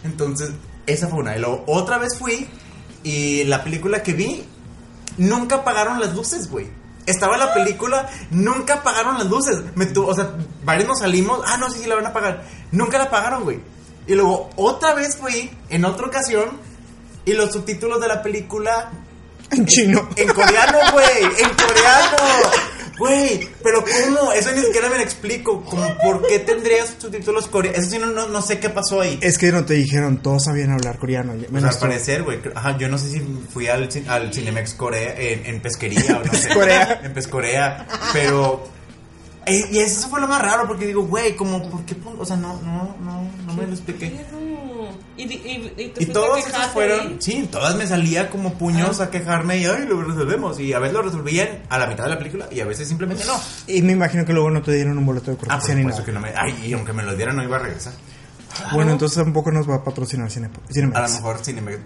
Entonces, esa fue una. Y luego, otra vez fui y la película que vi, nunca apagaron las luces, güey. Estaba la película, nunca apagaron las luces. Me tu- o sea, varios nos salimos, ah, no, sí, sí, la van a apagar. Nunca la apagaron, güey. Y luego, otra vez fui, en otra ocasión, y los subtítulos de la película En chino. en coreano, güey. En coreano. Güey, pero ¿cómo? Eso ni siquiera me lo explico. Como, ¿Por qué tendrías subtítulos coreanos? Eso sí, no, no, no sé qué pasó ahí. Es que no te dijeron, todos sabían hablar coreano. Pues al parecer, güey. Ajá, yo no sé si fui al, al Cinemex Corea en, en pesquería o no sé. *laughs* Pescorea. En pescorea. Pero. eh, y eso fue lo más raro porque digo, güey, como, ¿por qué? O sea, no, no, no, no me lo expliqué. Y, y, y, Y todos esos fueron, ahí. sí, todas me salía como puños a quejarme y ay, lo resolvemos. Y a veces lo resolvían a la mitad de la película y a veces simplemente no. Y me imagino que luego no te dieron un boleto de Ah, por cortesía ni supuesto nada. que no me. Ay, y aunque me lo dieran, no iba a regresar. Bueno, entonces tampoco nos va a patrocinar Cinepo- Cinemex. A lo mejor Cinemex.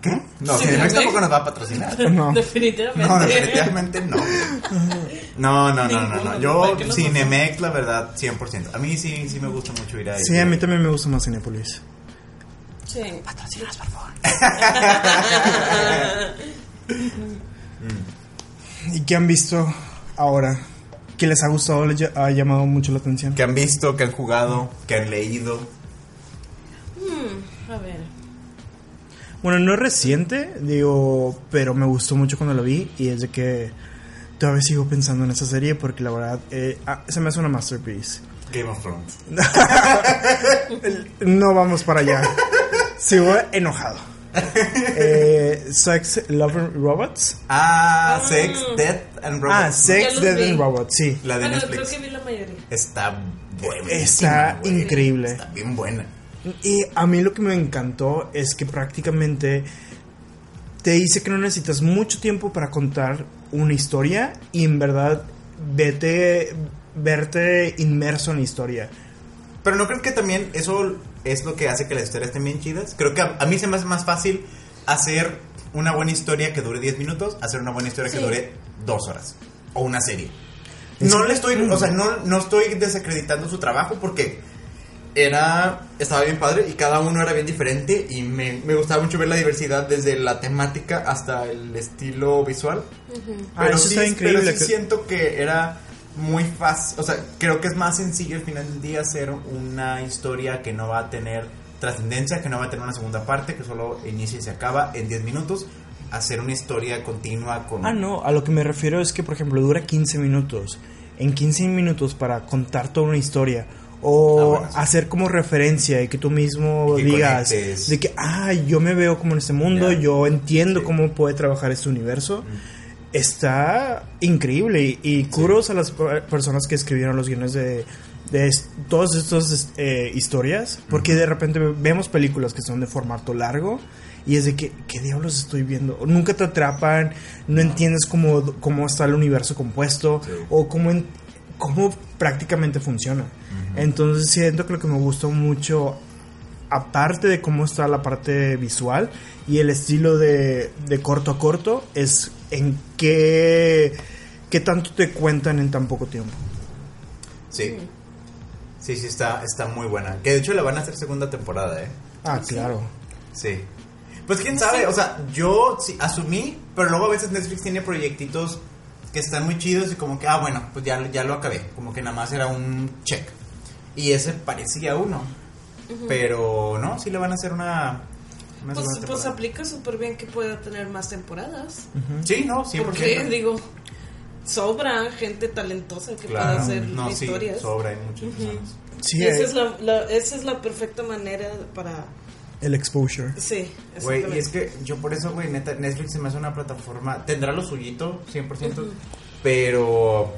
¿Qué? No, Cinemex. Tampoco nos va a patrocinar. *laughs* No. Definitivamente. No, definitivamente no. No, no, no, no, no. Yo, ¿Para qué nos Cinemex, la verdad, 100%. A mí sí, sí me gusta mucho ir a Sí, a mí también me gusta más Cinepolis. Sí. *laughs* ¿Y qué han visto ahora? ¿Qué les ha gustado? ¿Les ha llamado mucho la atención? Que han visto, que han jugado, que han leído. Mm, a ver. Bueno, no es reciente, digo, pero me gustó mucho cuando lo vi y es de que todavía sigo pensando en esa serie porque la verdad eh, ah, se me hace una masterpiece. Game of Thrones. *laughs* No vamos para allá. *laughs* Sigo enojado. *laughs* Eh, Sex, Love and Robots. Ah, Sex, Death and Robots. Ah, Sex, vi. and Robots, sí. La de Bueno, creo Netflix. que vi la mayoría. Está buena. Está increíble. Está bien buena. Y a mí lo que me encantó es que prácticamente te dice que no necesitas mucho tiempo para contar una historia y en verdad vete verte inmerso en la historia. Pero no creo que también eso es lo que hace que las historias estén bien chidas. Creo que a, a mí se me hace más fácil hacer una buena historia que dure 10 minutos, hacer una buena historia que dure 2 horas. O una serie. Es No le estoy, o sea, no, no estoy desacreditando su trabajo porque era estaba bien padre y cada uno era bien diferente y me, me gustaba mucho ver la diversidad desde la temática hasta el estilo visual. Ah, Pero eso sí, está increíble, pero sí que- siento que era muy fácil, o sea, creo que es más sencillo al final del día hacer una historia que no va a tener trascendencia, que no va a tener una segunda parte, que solo inicia y se acaba en 10 minutos, hacer una historia continua con... Ah, no, a lo que me refiero es que, por ejemplo, dura 15 minutos. En 15 minutos para contar toda una historia. O Ah, bueno, sí. hacer como referencia y que tú mismo Que digas conectes. de que, ah, yo me veo como en este mundo, Ya. yo entiendo Sí. cómo puede trabajar este universo. Está increíble y, kudos a las per- personas que escribieron los guiones de, de todas estas eh, historias, porque de repente vemos películas que son de formato largo y es de que, ¿qué diablos estoy viendo? Nunca te atrapan, no entiendes cómo, cómo está el universo compuesto Sí. o cómo, en- cómo prácticamente funciona. Entonces siento que lo que me gustó mucho aparte de cómo está la parte visual y el estilo de, de corto a corto, es en qué, qué tanto te cuentan en tan poco tiempo. Sí. Sí, sí, está, está muy buena. Que de hecho la van a hacer segunda temporada, ¿eh? Ah, claro. Sí. Pues quién sabe, o sea, yo sí asumí, pero luego a veces Netflix tiene proyectitos que están muy chidos y como que, ah, bueno, pues ya, ya lo acabé. Como que nada más era un check. Y ese parecía uno. Pero no, sí le van a hacer una... una Pues, pues aplica súper bien que pueda tener más temporadas. Sí, no, 100%. Porque, digo, sobra gente talentosa que pueda Claro, hacer no, sí, historias. sobra, hay muchas personas. Sí, esa es la, la- esa es la perfecta manera para... el exposure. Sí, Güey, y exactamente. es que yo por eso, güey, neta, Netflix se me hace una plataforma, tendrá lo suyito, 100%, pero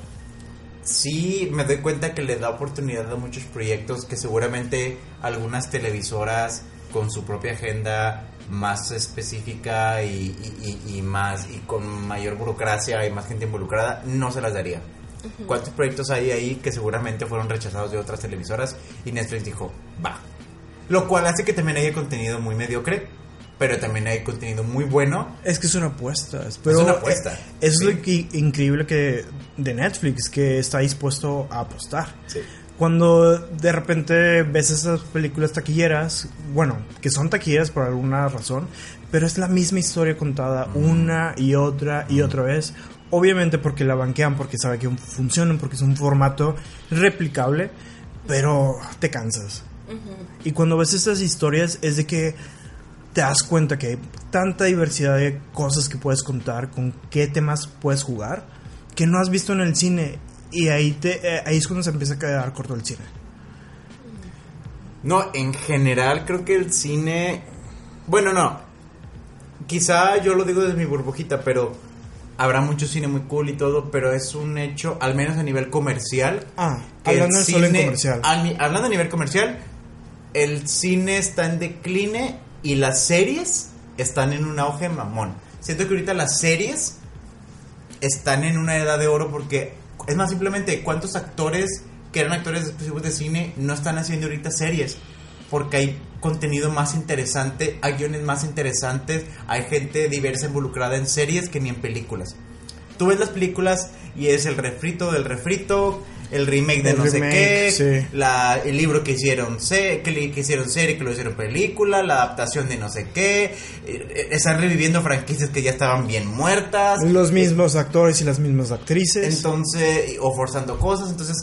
sí me doy cuenta que le da oportunidad a muchos proyectos que seguramente algunas televisoras con su propia agenda más específica y, y- más y con mayor burocracia y más gente involucrada no se las daría. ¿Cuántos proyectos hay ahí que seguramente fueron rechazados de otras televisoras y Netflix dijo, va? Lo cual hace que también haya contenido muy mediocre, pero también hay contenido muy bueno. Es que es una apuesta. Pero una apuesta, eh, Eso sí. es lo que- increíble que de Netflix, que está dispuesto a apostar. Sí. Cuando de repente ves esas películas taquilleras, bueno, que son taquilleras por alguna razón, pero es la misma historia contada una y otra y otra vez. Obviamente porque la banquean, porque sabe que funcionan, porque es un formato replicable, pero te cansas. Y cuando ves estas historias es de que te das cuenta que hay tanta diversidad de cosas que puedes contar, con qué temas puedes jugar, que no has visto en el cine. Y ahí, te, eh, ahí es cuando se empieza a quedar corto el cine. No, en general creo que el cine... Bueno, no. Quizá yo lo digo desde mi burbujita, pero habrá mucho cine muy cool y todo, pero es un hecho, al menos a nivel comercial. Ah, que el hablando solo en cine- comercial. a hablando a nivel comercial, el cine está en decline y las series están en un auge mamón. Siento que ahorita las series están en una edad de oro porque es más simplemente cuántos actores que eran actores exclusivos de cine no están haciendo ahorita series porque hay contenido más interesante, hay guiones más interesantes, hay gente diversa involucrada en series que ni en películas. Tú ves las películas y es el refrito del refrito, el remake de El no sé qué, sí. la, el libro que hicieron se, que, que hicieron serie, que lo hicieron película, la adaptación de no sé qué, eh, eh, están reviviendo franquicias que ya estaban bien muertas. Los mismos actores y las mismas actrices. Entonces, o forzando cosas, entonces,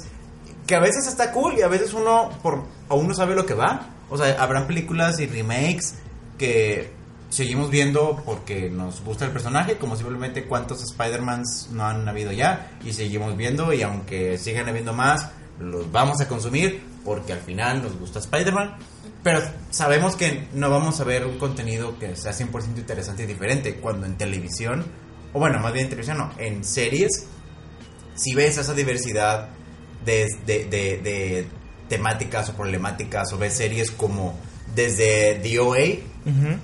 que a veces está cool y a veces uno, por, aún no sabe lo que va. O sea, habrán películas y remakes que seguimos viendo porque nos gusta el personaje, como simplemente cuántos Spider-Mans no han habido ya, y seguimos viendo, y aunque sigan habiendo más, los vamos a consumir porque al final nos gusta Spider-Man. Pero sabemos que no vamos a ver un contenido que sea 100% interesante y diferente cuando en televisión, o bueno, más bien en televisión no, en series, si ves esa diversidad de, de, de- de temáticas o problemáticas, o ves series como desde DOA Ujú.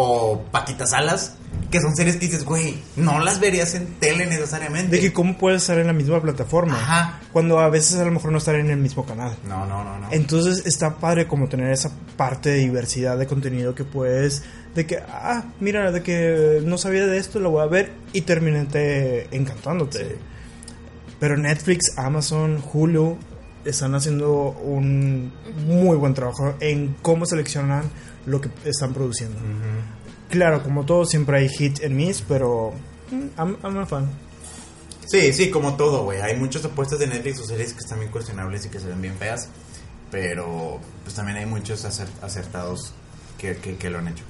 O Paquita Salas, que son series que dices, güey, no las verías en tele necesariamente. De que cómo puedes estar en la misma plataforma. Ajá. Cuando a veces a lo mejor no estar en el mismo canal. No, no, no, no. Entonces está padre como tener esa parte de diversidad de contenido que puedes, de que, ah, mira, de que no sabía de esto, lo voy a ver y terminé te encantándote. Pero Netflix, Amazon, Hulu, están haciendo un muy buen trabajo en cómo seleccionan lo que están produciendo. Claro, como todo, siempre hay hit and miss, pero mm, I'm, I'm a fan. Sí, sí, como todo, güey. Hay muchas apuestas de Netflix o series que están bien cuestionables y que se ven bien feas. Pero pues también hay muchos acer- acertados que, que, que lo han hecho.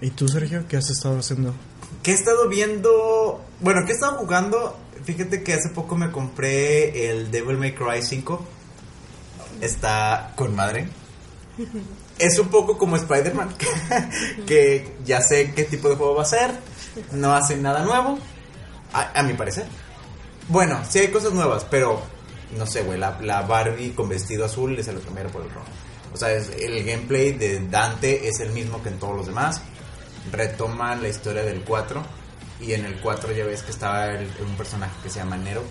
¿Y tú, Sergio, qué has estado haciendo? ¿Qué he estado viendo? Bueno, ¿qué he estado jugando? Fíjate que hace poco me compré el Devil May Cry 5. Está con madre. Es un poco como Spider-Man, *laughs* que ya sé qué tipo de juego va a ser. No hace nada nuevo, a, mi parecer. Bueno, sí hay cosas nuevas, pero no sé, güey, la, Barbie con vestido azul se lo por el rojo. O sea, es- el gameplay de Dante es el mismo que en todos los demás. Retoman la historia del 4 y en el 4 ya ves que estaba un personaje que se llama Nero.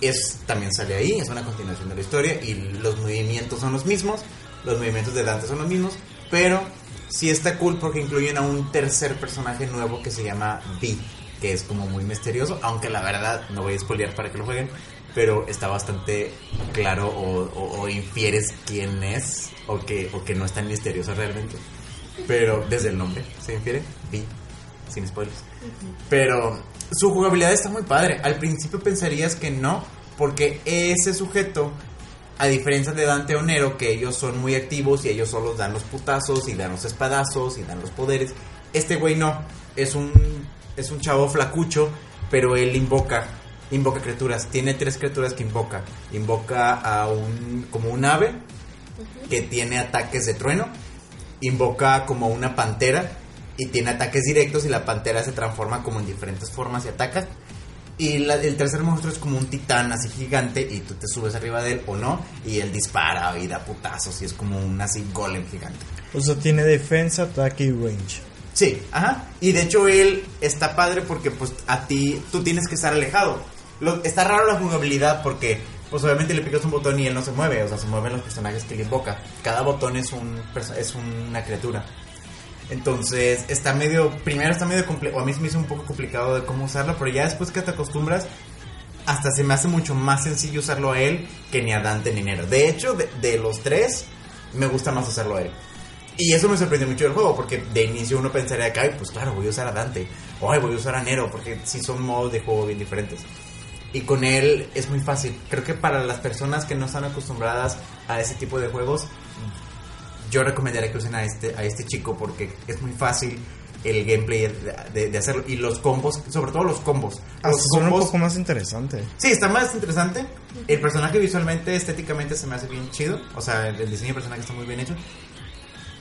Es, también sale ahí, es una continuación de la historia y los movimientos son los mismos, los movimientos de Dante son los mismos, pero sí está cool porque incluyen a un tercer personaje nuevo que se llama V, que es como muy misterioso, aunque la verdad no voy a spoilear para que lo jueguen, pero está bastante claro o, o- o infieres quién es o que, o que no es tan misterioso realmente. Pero desde el nombre se infiere, V, sin spoilers. Pero su jugabilidad está muy padre. Al principio pensarías que no, porque ese sujeto, a diferencia de Dante o Nero, que ellos son muy activos y ellos solo dan los putazos y dan los espadazos y dan los poderes, este güey no. Es un, es un chavo flacucho, pero él invoca, invoca criaturas. Tiene tres criaturas que invoca. Invoca a un, como un ave que tiene ataques de trueno. Invoca como una pantera y tiene ataques directos y la pantera se transforma como en diferentes formas y ataca. Y la- el tercer monstruo es como un titán así gigante y tú te subes arriba de él o no y él dispara y da putazos y es como un así golem gigante. O sea, tiene defensa, ataque y range. Sí, ajá. Y de hecho él está padre porque pues a ti tú tienes que estar alejado. Lo- está raro la jugabilidad porque pues obviamente le picas un botón y él no se mueve, o sea, se mueven los personajes que le invoca. Cada botón es un es una criatura. Entonces, está medio primero está medio complejo, a mí se me hizo un poco complicado de cómo usarlo, pero ya después que te acostumbras hasta se me hace mucho más sencillo usarlo a él que ni a Dante ni Nero. De hecho, de, de los tres, me gusta más usarlo a él. Y eso me sorprendió mucho del juego, porque de inicio uno pensaría que, ay, pues claro, voy a usar a Dante, o ay, voy a usar a Nero, porque sí son modos de juego bien diferentes. Y con él es muy fácil. Creo que para las personas que no están acostumbradas a ese tipo de juegos, yo recomendaría que usen a este, a este chico porque es muy fácil el gameplay de, hacerlo. Y los combos, sobre todo los combos. Hasta Los un combos- poco más interesante. Sí, está más interesante. El personaje visualmente, estéticamente se me hace bien chido. O sea, el diseño de personaje está muy bien hecho.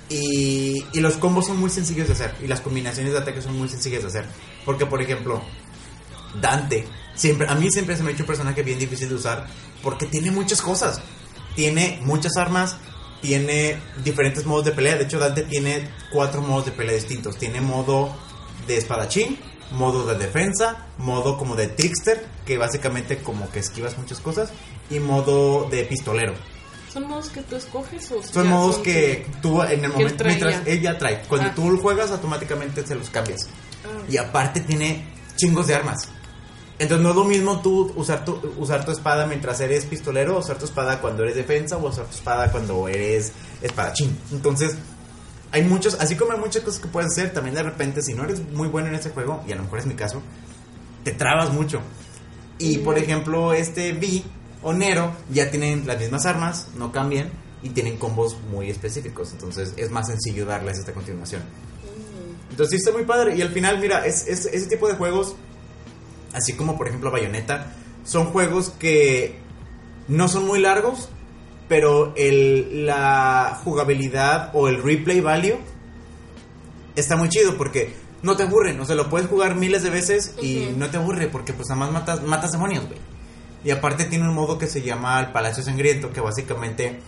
Y, y los combos son muy sencillos de hacer. Y las combinaciones de ataque son muy sencillas de hacer. Porque, por ejemplo, Dante, siempre, a mí siempre se me ha hecho un personaje bien difícil de usar. Porque tiene muchas cosas. Tiene muchas armas. Tiene diferentes modos de pelea. De hecho, Dante tiene cuatro modos de pelea distintos. Tiene modo de espadachín, modo de defensa, modo como de trickster, que básicamente como que esquivas muchas cosas, y modo de pistolero. ¿Son modos que tú escoges o Son modos son que tú en el que él momento, trae mientras él ya trae, cuando Ah. tú juegas automáticamente se los cambias. Ah. Y aparte tiene chingos de armas. Entonces no es lo mismo tú usar tu, usar tu espada mientras eres pistolero, o usar tu espada cuando eres defensa, o usar tu espada cuando eres espadachín. Entonces, hay muchos, así como hay muchas cosas que puedes hacer, también de repente, si no eres muy bueno en ese juego, y a lo mejor es mi caso, te trabas mucho. Y por ejemplo, este V o Nero ya tienen las mismas armas, no cambian, y tienen combos muy específicos. Entonces es más sencillo darles esta continuación. Entonces sí está muy padre. Y al final, mira, es, es- ese tipo de juegos, así como por ejemplo Bayonetta, son juegos que no son muy largos, pero el, la jugabilidad o el replay value está muy chido porque no te aburren. O sea, lo puedes jugar miles de veces y no te aburre porque pues nada más matas, matas demonios, güey. Y aparte tiene un modo que se llama el Palacio Sangriento, que básicamente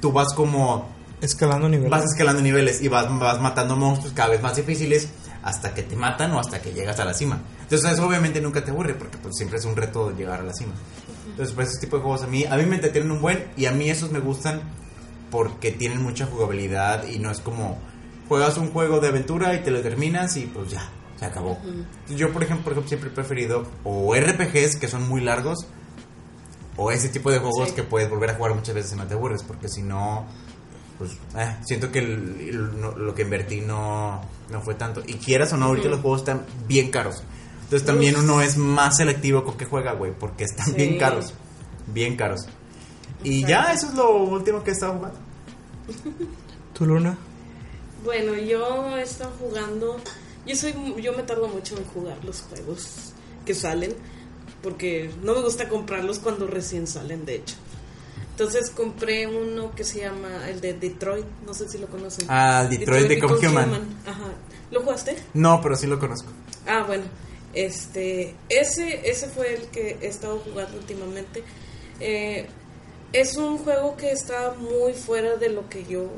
tú vas como Escalando niveles. vas escalando niveles y vas, vas matando monstruos cada vez más difíciles hasta que te matan o hasta que llegas a la cima. Entonces obviamente nunca te aburre porque pues siempre es un reto llegar a la cima. Entonces pues ese tipo de juegos a mí, a mí me entretienen un buen y a mí esos me gustan porque tienen mucha jugabilidad y no es como juegas un juego de aventura y te lo terminas y pues ya, se acabó. Yo por ejemplo, por ejemplo siempre he preferido o RPGs que son muy largos O ese tipo de juegos Sí. que puedes volver a jugar muchas veces y no te aburres, porque si no, pues eh, siento que el- el- no- lo que invertí no, no fue tanto. Y quieras o no, ahorita los juegos están bien caros. Entonces también uno es más selectivo con qué juega, güey, porque están Sí. bien caros. Bien caros. Y Exacto. ya, eso es lo último que he estado jugando. *laughs* ¿Tu luna? Bueno, yo he estado jugando. Yo soy, yo me tardo mucho en jugar los juegos que salen, porque no me gusta comprarlos cuando recién salen, de hecho. Entonces compré uno que se llama el de Detroit, no sé si lo conocen. Ah, el Detroit Become Human. Ajá. ¿Lo jugaste? No, pero sí lo conozco. Ah, bueno. Este, ese, ese fue el que he estado jugando últimamente. Eh, es un juego que está muy fuera de lo que yo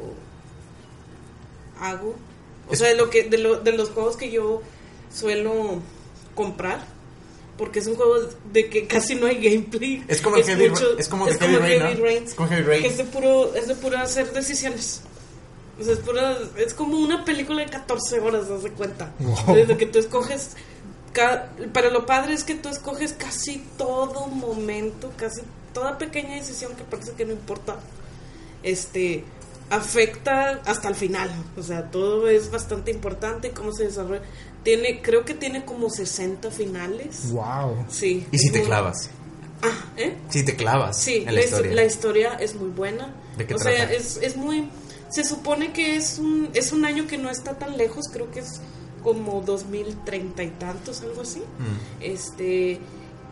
hago. O Es- sea, de, lo que, de, lo- de los juegos que yo suelo comprar. Porque es un juego de que casi no hay gameplay. Es como el Heavy Ra- es como de Heavy Rain, ¿no? Rain, Es como Heavy Rain. Que es de puro, es de puro hacer decisiones. O sea, es, pura- es como una película de 14 horas, haz de cuenta. Wow. Desde que tú escoges. Ca- Pero lo padre es que tú escoges casi todo momento, casi toda pequeña decisión que parece que no importa. Este afecta hasta el final. O sea, todo es bastante importante cómo se desarrolla. Tiene, creo que tiene como 60 finales. Wow. Sí. Y si te muy- clavas. Ah, ¿eh? Si te clavas Sí, en la, la histo- historia. la historia es muy buena. ¿De qué o trata? sea, es, es muy... Se supone que es un, es un año que no está tan lejos, creo que es como 2030 y tantos, algo así. Mm. Este...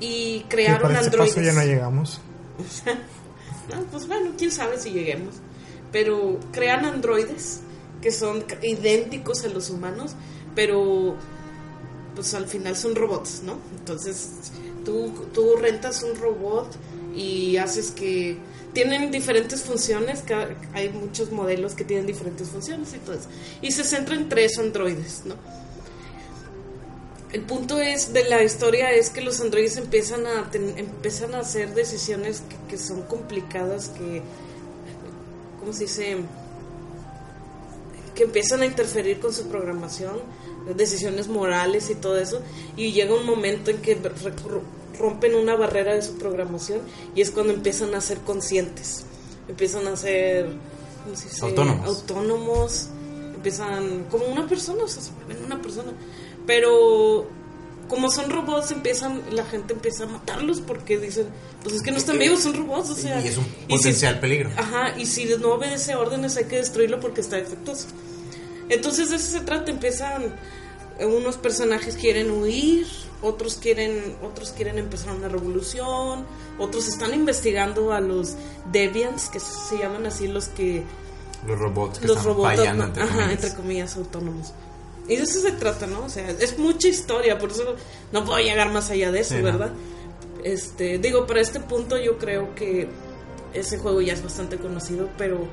Y crearon para este androides. paso ya no llegamos. *laughs* No, pues bueno, quién sabe si lleguemos. Pero crean androides que son idénticos a los humanos, pero pues al final son robots, ¿no? Entonces tú, tú rentas un robot y haces que tienen diferentes funciones, hay muchos modelos que tienen diferentes funciones y todo eso. Y se centra en tres androides, ¿no? El punto es de la historia es que los androides empiezan a empiezan a hacer decisiones que, que son complicadas que ¿cómo se dice? que empiezan a interferir con su programación, decisiones morales y todo eso y llega un momento en que rompen una barrera de su programación y es cuando empiezan a ser conscientes. Empiezan a ser ¿cómo se dice? Autónomos. autónomos, empiezan como una persona, o sea, se vuelven una persona. Pero como son robots, empiezan la gente empieza a matarlos porque dicen, pues es que no están vivos, son robots, o sea. y es un si- potencial peligro. Ajá, y si no obedece órdenes hay que destruirlo porque está defectuoso. Entonces de eso se trata, empiezan unos personajes quieren huir, otros quieren otros quieren empezar una revolución, otros están investigando a los deviants que se llaman así los que Los robots que los están robots fallando, entre ajá, comillas. entre comillas autónomos. Y de eso se trata, ¿no? O sea, es mucha historia, por eso no puedo llegar más allá de eso, Sí, no. ¿verdad? Este, digo, para este punto yo creo que ese juego ya es bastante conocido, pero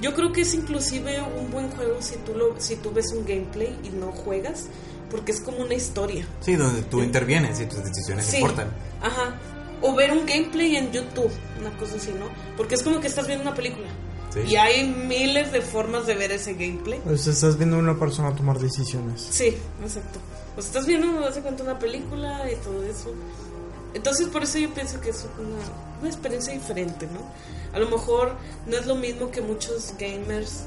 yo creo que es inclusive un buen juego si tú lo si tú ves un gameplay y no juegas, porque es como una historia. Sí, donde tú intervienes y tus decisiones Sí. importan. Ajá. O ver un gameplay en YouTube, una cosa así, ¿no? Porque es como que estás viendo una película. Sí. Y hay miles de formas de ver ese gameplay. O sea, estás viendo a una persona tomar decisiones. Sí, exacto. Pues estás viendo, hace cuenta, una película y todo eso. Entonces, por eso yo pienso que es una, una experiencia diferente, ¿no? A lo mejor no es lo mismo que muchos gamers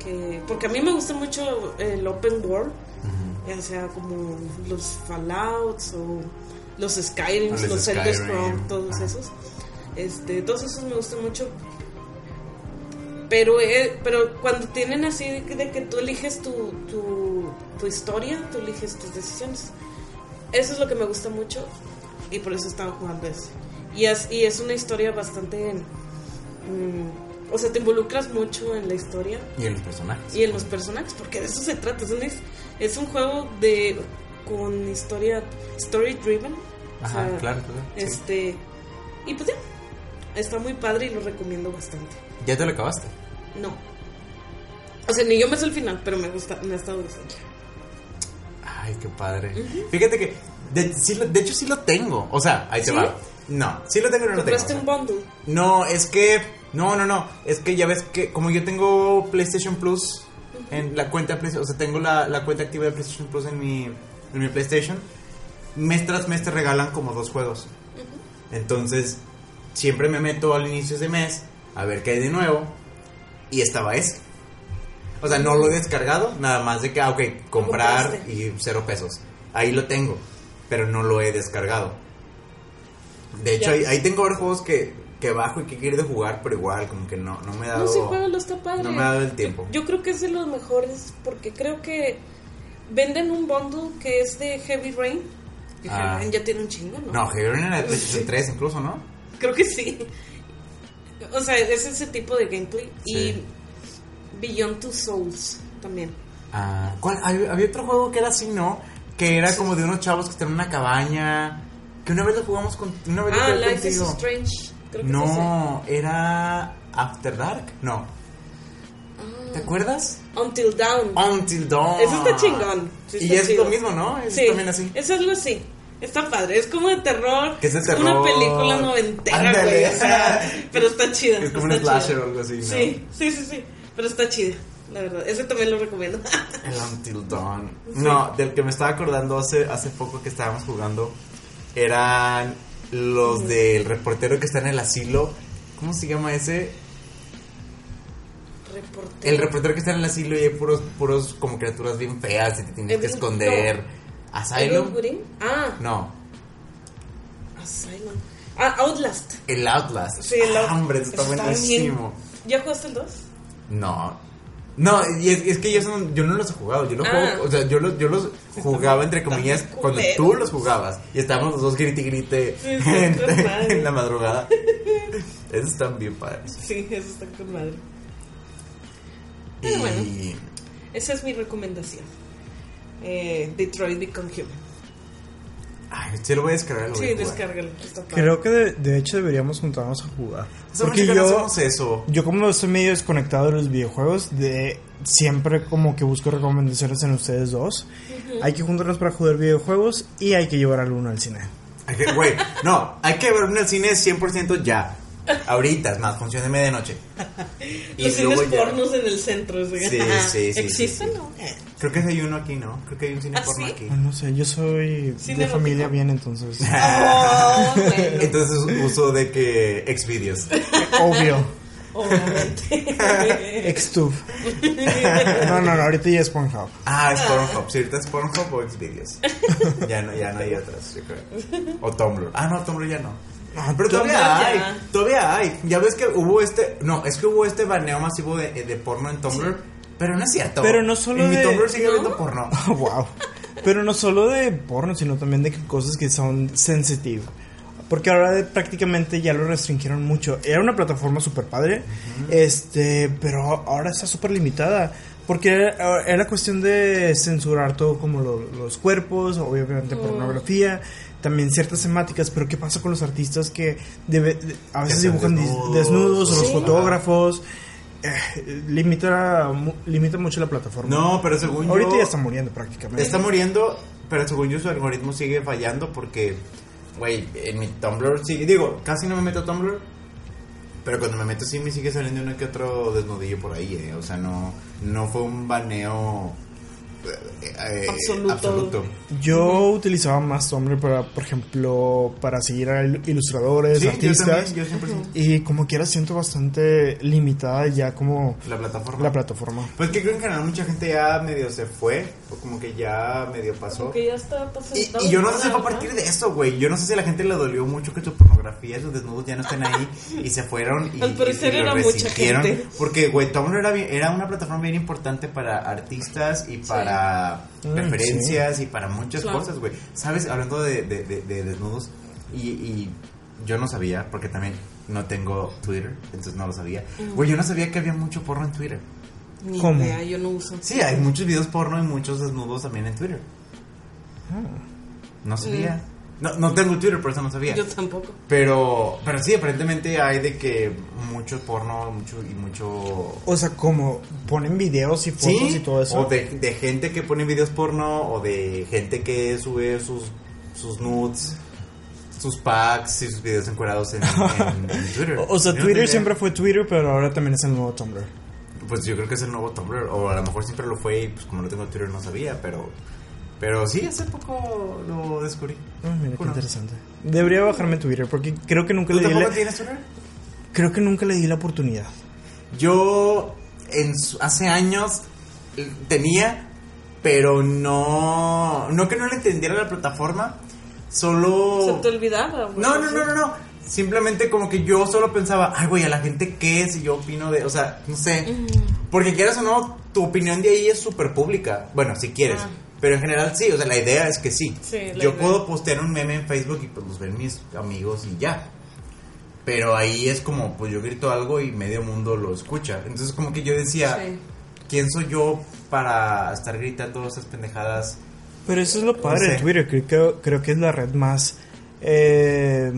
que... Porque a mí me gusta mucho el open world, ya sea como los Fallouts o los Skyrims, Los los Elder Skyrim, Scrolls, todos ajá. esos. Este, todos esos me gustan mucho. Pero, eh, pero cuando tienen así de que, de que tú eliges tu, tu, tu historia, tú eliges tus decisiones. Eso es lo que me gusta mucho y por eso estaba jugando eso. Y es, y es una historia bastante... mm, o sea, te involucras mucho en la historia Y en los personajes. y en los personajes, porque de eso se trata. Es un, es un juego de con historia story driven. O Ajá, sea, claro, claro. sí. Este y pues ya, está muy padre y lo recomiendo bastante. ¿Ya te lo acabaste? No. O sea, ni yo me sé el final, pero me gusta, me ha estado gustando. Ay, qué padre. Fíjate que, de, sí lo- de hecho, sí lo tengo. O sea, ahí te va. No, sí lo tengo, pero no lo tengo. Un bundle. No, es que. No, no, no. Es que ya ves que, como yo tengo PlayStation Plus en la cuenta o sea, tengo la, la cuenta activa de PlayStation Plus en mi, en mi PlayStation, mes tras mes te regalan como dos juegos. Entonces, siempre me meto al inicio de mes a ver qué hay de nuevo. Y estaba ese. O sea, no lo he descargado, nada más de que, ah, ok, comprar y cero pesos. Ahí lo tengo, pero no lo he descargado. De hecho, ahí, ahí tengo varios juegos que, que bajo y que quiero de jugar, pero igual, como que no, no me ha dado. No, sí, está padre. no me ha dado el tiempo. Yo creo que es de los mejores porque creo que venden un bundle que es de Heavy Rain. Que Ah. Heavy Rain ya tiene un chingo, ¿no? No, Heavy Rain era de *laughs* PlayStation 3 incluso, ¿no? Creo que sí. O sea, es ese tipo de gameplay. Sí. Y Beyond Two Souls también. Ah, ¿cuál? Había, otro juego que era así, ¿no? Que era como de unos chavos que están en una cabaña. Que una vez lo jugamos con, una vez Ah, Life is contigo. Strange. Creo que No, era After Dark. No. ¿Te acuerdas? Until Dawn. Until Dawn. Eso está chingón. Sí y es chido. lo mismo, ¿no? Es Sí, también así. Es algo así. Está padre. Es como de terror. Es de Una terror. película noventera, Ándale. güey. O sea, pero está chida. Es como un slasher o algo así, ¿no? Sí, sí, sí, sí. Pero está chida, la verdad. Ese también lo recomiendo. *laughs* El Until Dawn. No, del que me estaba acordando hace, hace poco que estábamos jugando eran los del reportero que está en el asilo. ¿Cómo se llama ese? Reportero. El reportero que está en el asilo y hay puros, puros como criaturas bien feas y te tienes que esconder. Evil ¿Asylum? Ah, No, Asylum. Ah, Outlast. el Outlast. Sí, el Ah, Out- hombre, eso está bien- buenísimo. ¿Ya jugaste el 2? No. No, y es, es que yo, no- yo no los he jugado, yo, lo Ah. juego, o sea, yo, los, yo los jugaba entre Están comillas cuando tú los jugabas y estábamos los dos grite y grite Sí, *laughs* en, la madrugada. Esos están bien padres. Sí, eso está con madre. Y bueno. Esa es mi recomendación. Eh, Detroit Become Human. Ay, sí lo voy a descargar, lo voy Sí, a descárgalo. Creo que de, de hecho deberíamos juntarnos a jugar. Porque yo, hacemos eso. yo como estoy medio desconectado de los videojuegos, de siempre como que busco recomendaciones en ustedes dos. Hay que juntarnos para jugar videojuegos y hay que llevar al cine. Hay que- Güey, no, hay que ver el cine 100% ya. Ahorita, es más, función de medianoche. *laughs* Y Los cines ya- pornos en el centro. ¿sí? Sí, sí, sí, ¿Existen sí, sí. o no? Eh. Creo que hay uno aquí, ¿no? Creo que hay un cine ¿Ah, porno sí? aquí. Ah, No sé, yo soy Cine de erótico. familia bien, entonces. *laughs* Oh, bueno. Entonces uso de que Xvideos. Obvio. Obviamente. Xtube. No, no, no, ahorita ya es Pornhub. Ah, es Pornhub. Si ahorita es Pornhub o Xvideos. Ya no, ya no hay otras, yo creo. O Tumblr. Ah, no, Tumblr ya no. *laughs* Ah, Pero todavía ya. hay, todavía hay. Ya ves que hubo este, no, es que hubo este baneo masivo de, de porno en Tumblr, pero no es cierto. Pero no solo en mi de- Tumblr sigue ¿No? habiendo porno. *laughs* wow. Pero no solo de porno, sino también de cosas que son sensitive. Porque ahora de- prácticamente ya lo restringieron mucho. Era una plataforma súper padre, este, pero ahora está súper limitada. Porque era, era cuestión de censurar todo como lo- los cuerpos, obviamente pornografía, también ciertas temáticas, pero ¿qué pasa con los artistas que debe- de- a veces dibujan desnudos, desnudos, o los fotógrafos? Eh, limita, mu- limita mucho la plataforma. No, pero según Ahorita yo. ya está muriendo prácticamente. Está muriendo, pero según yo su algoritmo sigue fallando porque, güey, en mi Tumblr sigue. Digo, casi no me meto a Tumblr. Pero cuando me meto sí me sigue saliendo uno que otro desnudillo por ahí, eh. O sea, no, no fue un baneo eh, Absoluto. absoluto. Yo utilizaba más Tumblr para, por ejemplo, para seguir a il- ilustradores, Sí, yo artistas. también, yo. Y como quiera siento bastante limitada ya como La plataforma. la plataforma. Pues que creo que en general mucha gente ya medio se fue, o como que ya medio pasó. Como que ya está pasando. Y, y yo no sé si fue a partir de eso, güey. Yo no sé si a la gente le dolió mucho que su pornografía, sus desnudos ya no estén ahí y se fueron y, Al parecer y lo era mucha gente. Porque, güey, Tumblr era, bien- era una plataforma bien importante para artistas y para Mm, referencias y para muchas Claro. cosas, güey. ¿Sabes? Hablando de, de- de- de desnudos, y, y yo no sabía, porque también no tengo Twitter, entonces no lo sabía. Güey, yo no sabía que había mucho porno en Twitter. Ni ¿Cómo? idea, yo no uso. Sí, hay muchos videos porno y muchos desnudos también en Twitter. No sabía. No, no tengo Twitter, por eso no sabía. Yo tampoco. Pero, pero sí, aparentemente hay de que mucho porno mucho y mucho... O sea, como ponen videos y fotos Sí, y todo eso. o de, de gente que pone videos porno o de gente que sube sus, sus nudes, sus packs y sus videos encuadrados en, en- en *laughs* Twitter. O- sea, Yo Twitter siempre fue Twitter, pero ahora también es el nuevo Tumblr. Pues yo creo que es el nuevo Tumblr, o a lo mejor siempre lo fue y pues como no tengo Twitter no sabía, pero... Pero sí, hace poco lo descubrí. Mira, qué interesante. Debería bajarme Twitter porque creo que nunca ¿Tú le di la, tienes Twitter? creo que nunca le di la oportunidad. Yo en su- hace años eh, tenía, pero no, no que no le entendiera la plataforma, solo... Se te olvidaba, güey. No, no, no, no, no. Simplemente como que yo solo pensaba, ay, güey, a la gente qué es y yo opino de, o sea, no sé. Porque quieras o no, tu opinión de ahí es súper pública. Bueno, si quieres. Ah. Pero en general sí, o sea, la idea es que sí. Sí, yo idea. puedo postear un meme en Facebook y pues los ven mis amigos y ya. Pero ahí es como, pues yo grito algo y medio mundo lo escucha. Entonces como que yo decía, Sí. ¿quién soy yo para estar gritando esas pendejadas? Pero eso es lo padre sé. Twitter. Creo, que- creo que es la red más eh,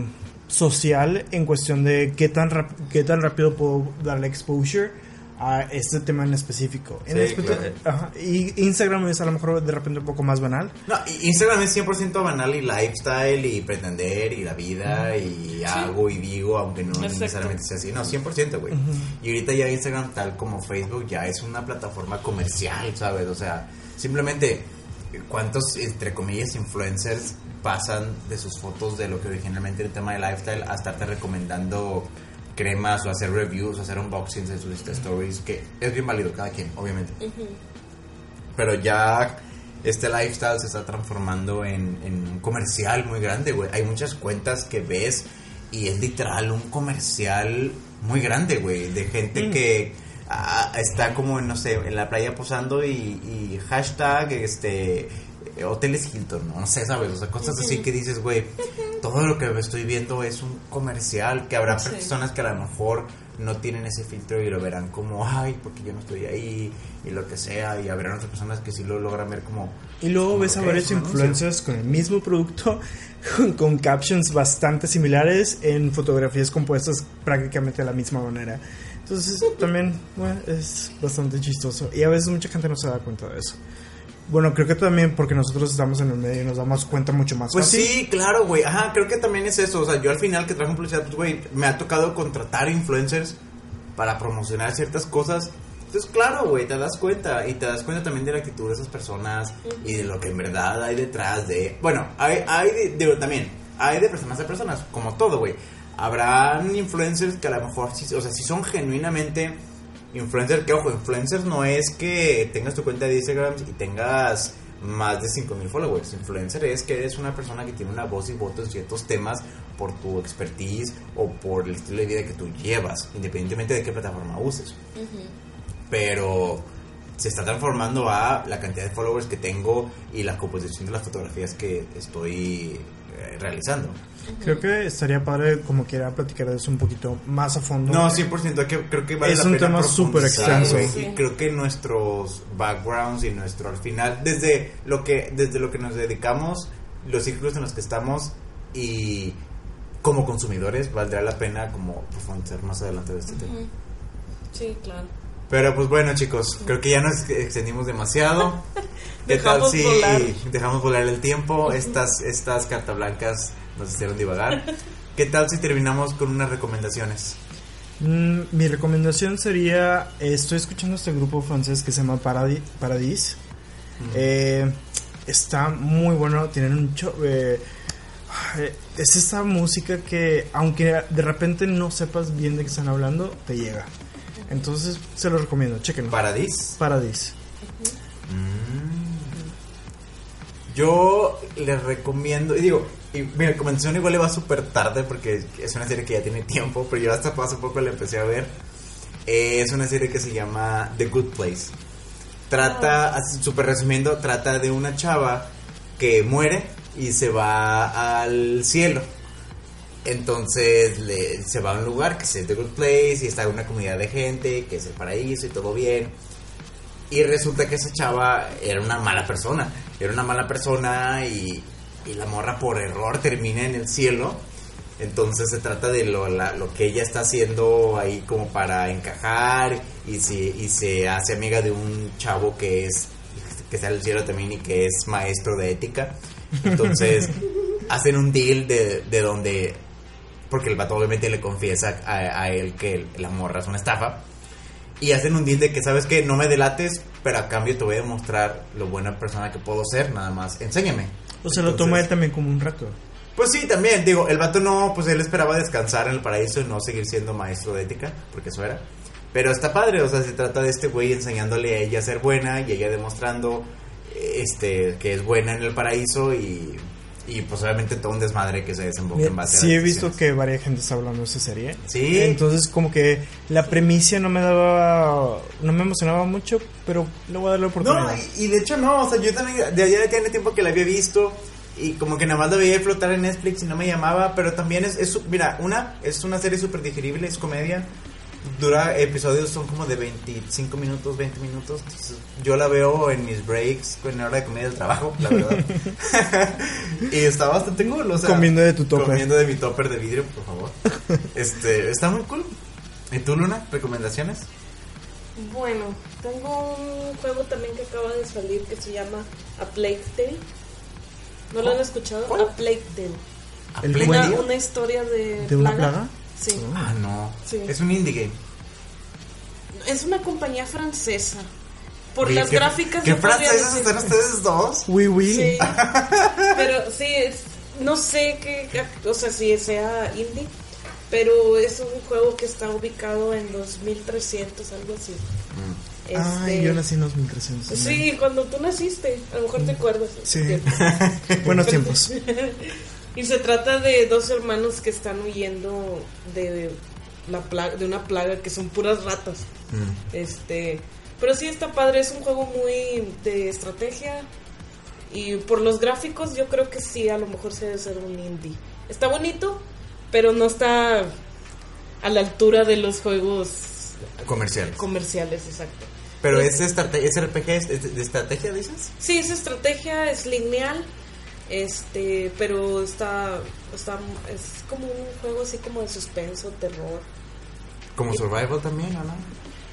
social en cuestión de qué tan, rap- qué tan rápido puedo darle exposure a este tema en específico. En Sí, especial- claro. ajá, y Instagram es a lo mejor de repente un poco más banal. No, Instagram es 100% banal y lifestyle y pretender y la vida y hago y digo, aunque no Exacto. necesariamente sea así. No, 100%, güey. Y ahorita ya Instagram, tal como Facebook, ya es una plataforma comercial, ¿sabes? O sea, simplemente, ¿cuántos, entre comillas, influencers pasan de sus fotos de lo que originalmente era el tema de lifestyle a estarte recomendando cremas o hacer reviews o hacer unboxings de sus stories? Que es bien válido cada quien, obviamente pero ya este lifestyle se está transformando en, en un comercial muy grande, güey. Hay muchas cuentas que ves y es literal un comercial muy grande, güey, de gente que ah, está como, no sé, en la playa posando y, y hashtag, este, eh, hoteles Hilton, ¿no? No sé, ¿sabes? O sea, cosas así que dices, güey, todo lo que estoy viendo es un comercial, que habrá Sí. personas que a lo mejor no tienen ese filtro y lo verán como, ay, porque yo no estoy ahí y lo que sea, y habrán otras personas que sí lo logran ver como... Y luego como ves a varios influencers con el mismo producto, *laughs* con, con captions bastante similares en fotografías compuestas prácticamente de la misma manera. Entonces también bueno, es bastante chistoso. Y a veces mucha gente no se da cuenta de eso. Bueno, creo que también porque nosotros estamos en el medio y nos damos cuenta mucho más Pues fácil. sí, claro, güey. Ajá, creo que también es eso. O sea, yo al final que trabajo en publicidad, pues, güey, me ha tocado contratar influencers para promocionar ciertas cosas. Entonces, claro, güey, te das cuenta. Y te das cuenta también de la actitud de esas personas y de lo que en verdad hay detrás de... Bueno, hay, hay de, digo, también, hay de personas a personas, como todo, güey. Habrán influencers que a lo mejor, o sea, si son genuinamente influencers, que ojo, influencers no es que tengas tu cuenta de Instagram y tengas más de 5000 followers. Influencer es que eres una persona que tiene una voz y voto en ciertos temas por tu expertise o por el estilo de vida que tú llevas, independientemente de qué plataforma uses. Pero se está transformando a la cantidad de followers que tengo y la composición de las fotografías que estoy eh, realizando. Creo que estaría padre como quiera platicar de eso un poquito más a fondo. No, 100%, que, creo que vale Es la un pena tema súper extenso. Sí. Y creo que nuestros backgrounds y nuestro al final, desde lo que, desde lo que nos dedicamos, los círculos en los que estamos y como consumidores, valdrá la pena como profundizar más adelante de este tema. Sí, claro. Pero pues bueno chicos, creo que ya nos extendimos demasiado. *laughs* ¿Qué tal Dejamos si volar. dejamos volar el tiempo? Estas, estas cartas blancas nos hicieron divagar. ¿Qué tal si terminamos con unas recomendaciones? Mm, mi recomendación sería, eh, estoy escuchando este grupo francés que se llama Paradi- Paradis. Eh, está muy bueno, tienen un show... eh, es esta música que, aunque de repente no sepas bien de qué están hablando, te llega. Entonces, se lo recomiendo, chequenlo. Paradis. Paradis. Yo les recomiendo, y digo, y mi recomendación igual le va súper tarde porque es una serie que ya tiene tiempo, pero yo hasta hace poco la empecé a ver. Eh, es una serie que se llama The Good Place. Trata, súper resumiendo, trata de una chava que muere y se va al cielo. Entonces le- se va a un lugar que es The Good Place y está una comunidad de gente, que es el paraíso y todo bien. Y resulta que esa chava era una mala persona. Era una mala persona y, y la morra por error termina en el cielo. Entonces se trata de lo, la- lo que ella está haciendo ahí como para encajar y se, y se hace amiga de un chavo que es que está en el cielo también y que es maestro de ética. Entonces *laughs* hacen un deal de, de donde porque el vato obviamente le confiesa a, a él que la morra es una estafa. Y hacen un deal de que, ¿sabes que No me delates, pero a cambio te voy a demostrar lo buena persona que puedo ser, nada más. Enséñame. O se lo toma él también como un reto. Pues sí, también, digo, el vato no, pues él esperaba descansar en el paraíso y no seguir siendo maestro de ética, porque eso era. Pero está padre, o sea, se trata de este güey enseñándole a ella a ser buena y ella demostrando este que es buena en el paraíso y, y pues obviamente todo un desmadre que se desemboca en base Sí, he visto que varias gente está hablando de esa serie. Sí. Entonces, como que la premisa no me daba. No me emocionaba mucho, pero le voy a dar la oportunidad. No, y, y de hecho no, o sea, yo también de allá tiene tiempo que la había visto y como que nada más la veía flotar en Netflix y no me llamaba, pero también es, es mira, una, es una serie súper digerible, es comedia, dura episodios, son como de 25 minutos, 20 minutos, entonces yo la veo en mis breaks, en la hora de comer del trabajo, la verdad. *laughs* *laughs* y está bastante cool, o sea, comiendo de tu topper. Comiendo de mi topper de vidrio, por favor. *laughs* este, está muy cool. ¿Y tú, Luna? ¿Recomendaciones? Bueno, tengo un juego también que acaba de salir que se llama A Plague Tale. ¿No lo han escuchado? ¿Cuál? A Plague Tale. ¿A ¿El Una, Tale? una historia de, ¿De una plaga? Sí. Ah, no. Sí. Es un indie game. Es una compañía francesa. Por Oye, las ¿qué- gráficas ¿Qué franceses están ustedes dos? *laughs* Oui, oui. Sí. *laughs* Pero sí, es- no sé qué, o sea, si sea indie, pero es un juego que está ubicado en 2300, algo así. Ay, Este, yo nací en 2300. Sí, cuando tú naciste, a lo mejor te acuerdas. Sí. *laughs* Buenos tiempos. Y se trata de dos hermanos que están huyendo de la plaga, de una plaga que son puras ratas. Mm. Este, pero sí está padre, es un juego muy de estrategia y por los gráficos yo creo que sí, a lo mejor se debe ser un indie. Está bonito, pero no está a la altura de los juegos Comerciales. comerciales, exacto. Pero es, estrate- es RPG es de estrategia, dices? Sí, es estrategia, es lineal, este, pero está, está, es como un juego así como de suspenso, terror. Como survival también, ¿o no?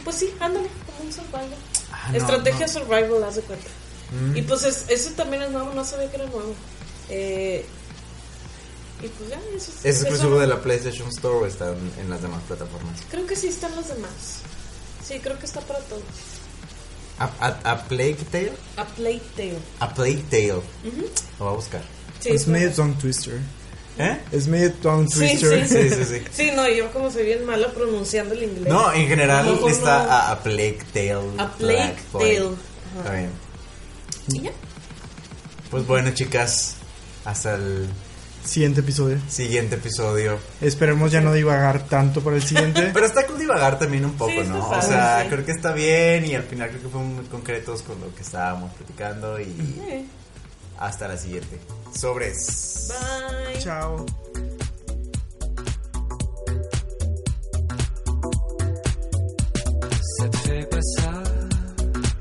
Pues sí, ándale, como un survival. Ah, no, estrategia no. survival, haz de cuenta. Mm. Y pues es, ese también es nuevo, no sabía que era nuevo. Eh, y pues ya, eso ¿Es eso- exclusivo de la PlayStation Store o está en, en las demás plataformas? Creo que sí están los demás. Sí, creo que está para todos. ¿A, a, a Plague Tale? A Plague Tale. A Plague Tale. Lo voy a buscar. Sí, es medio tongue twister. ¿Eh? Es medio tongue twister. sí, Sí, sí, sí. Sí, no, yo como soy bien mala pronunciando el inglés. No, en general está no- a, a Plague Tale. A Plague. Tale. Está bien. ¿Y ya? Pues bueno, chicas, hasta el Siguiente episodio. Siguiente episodio. Esperemos ya no divagar tanto para el siguiente. *laughs* Pero está cool divagar también un poco, ¿no? O sea, creo que está bien y al final creo que fuimos muy concretos con lo que estábamos platicando y hasta la siguiente. Sobres. Bye. Chao.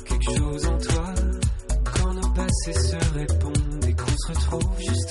Quelque chose en toi Quand nos se répondent et qu'on se retrouve juste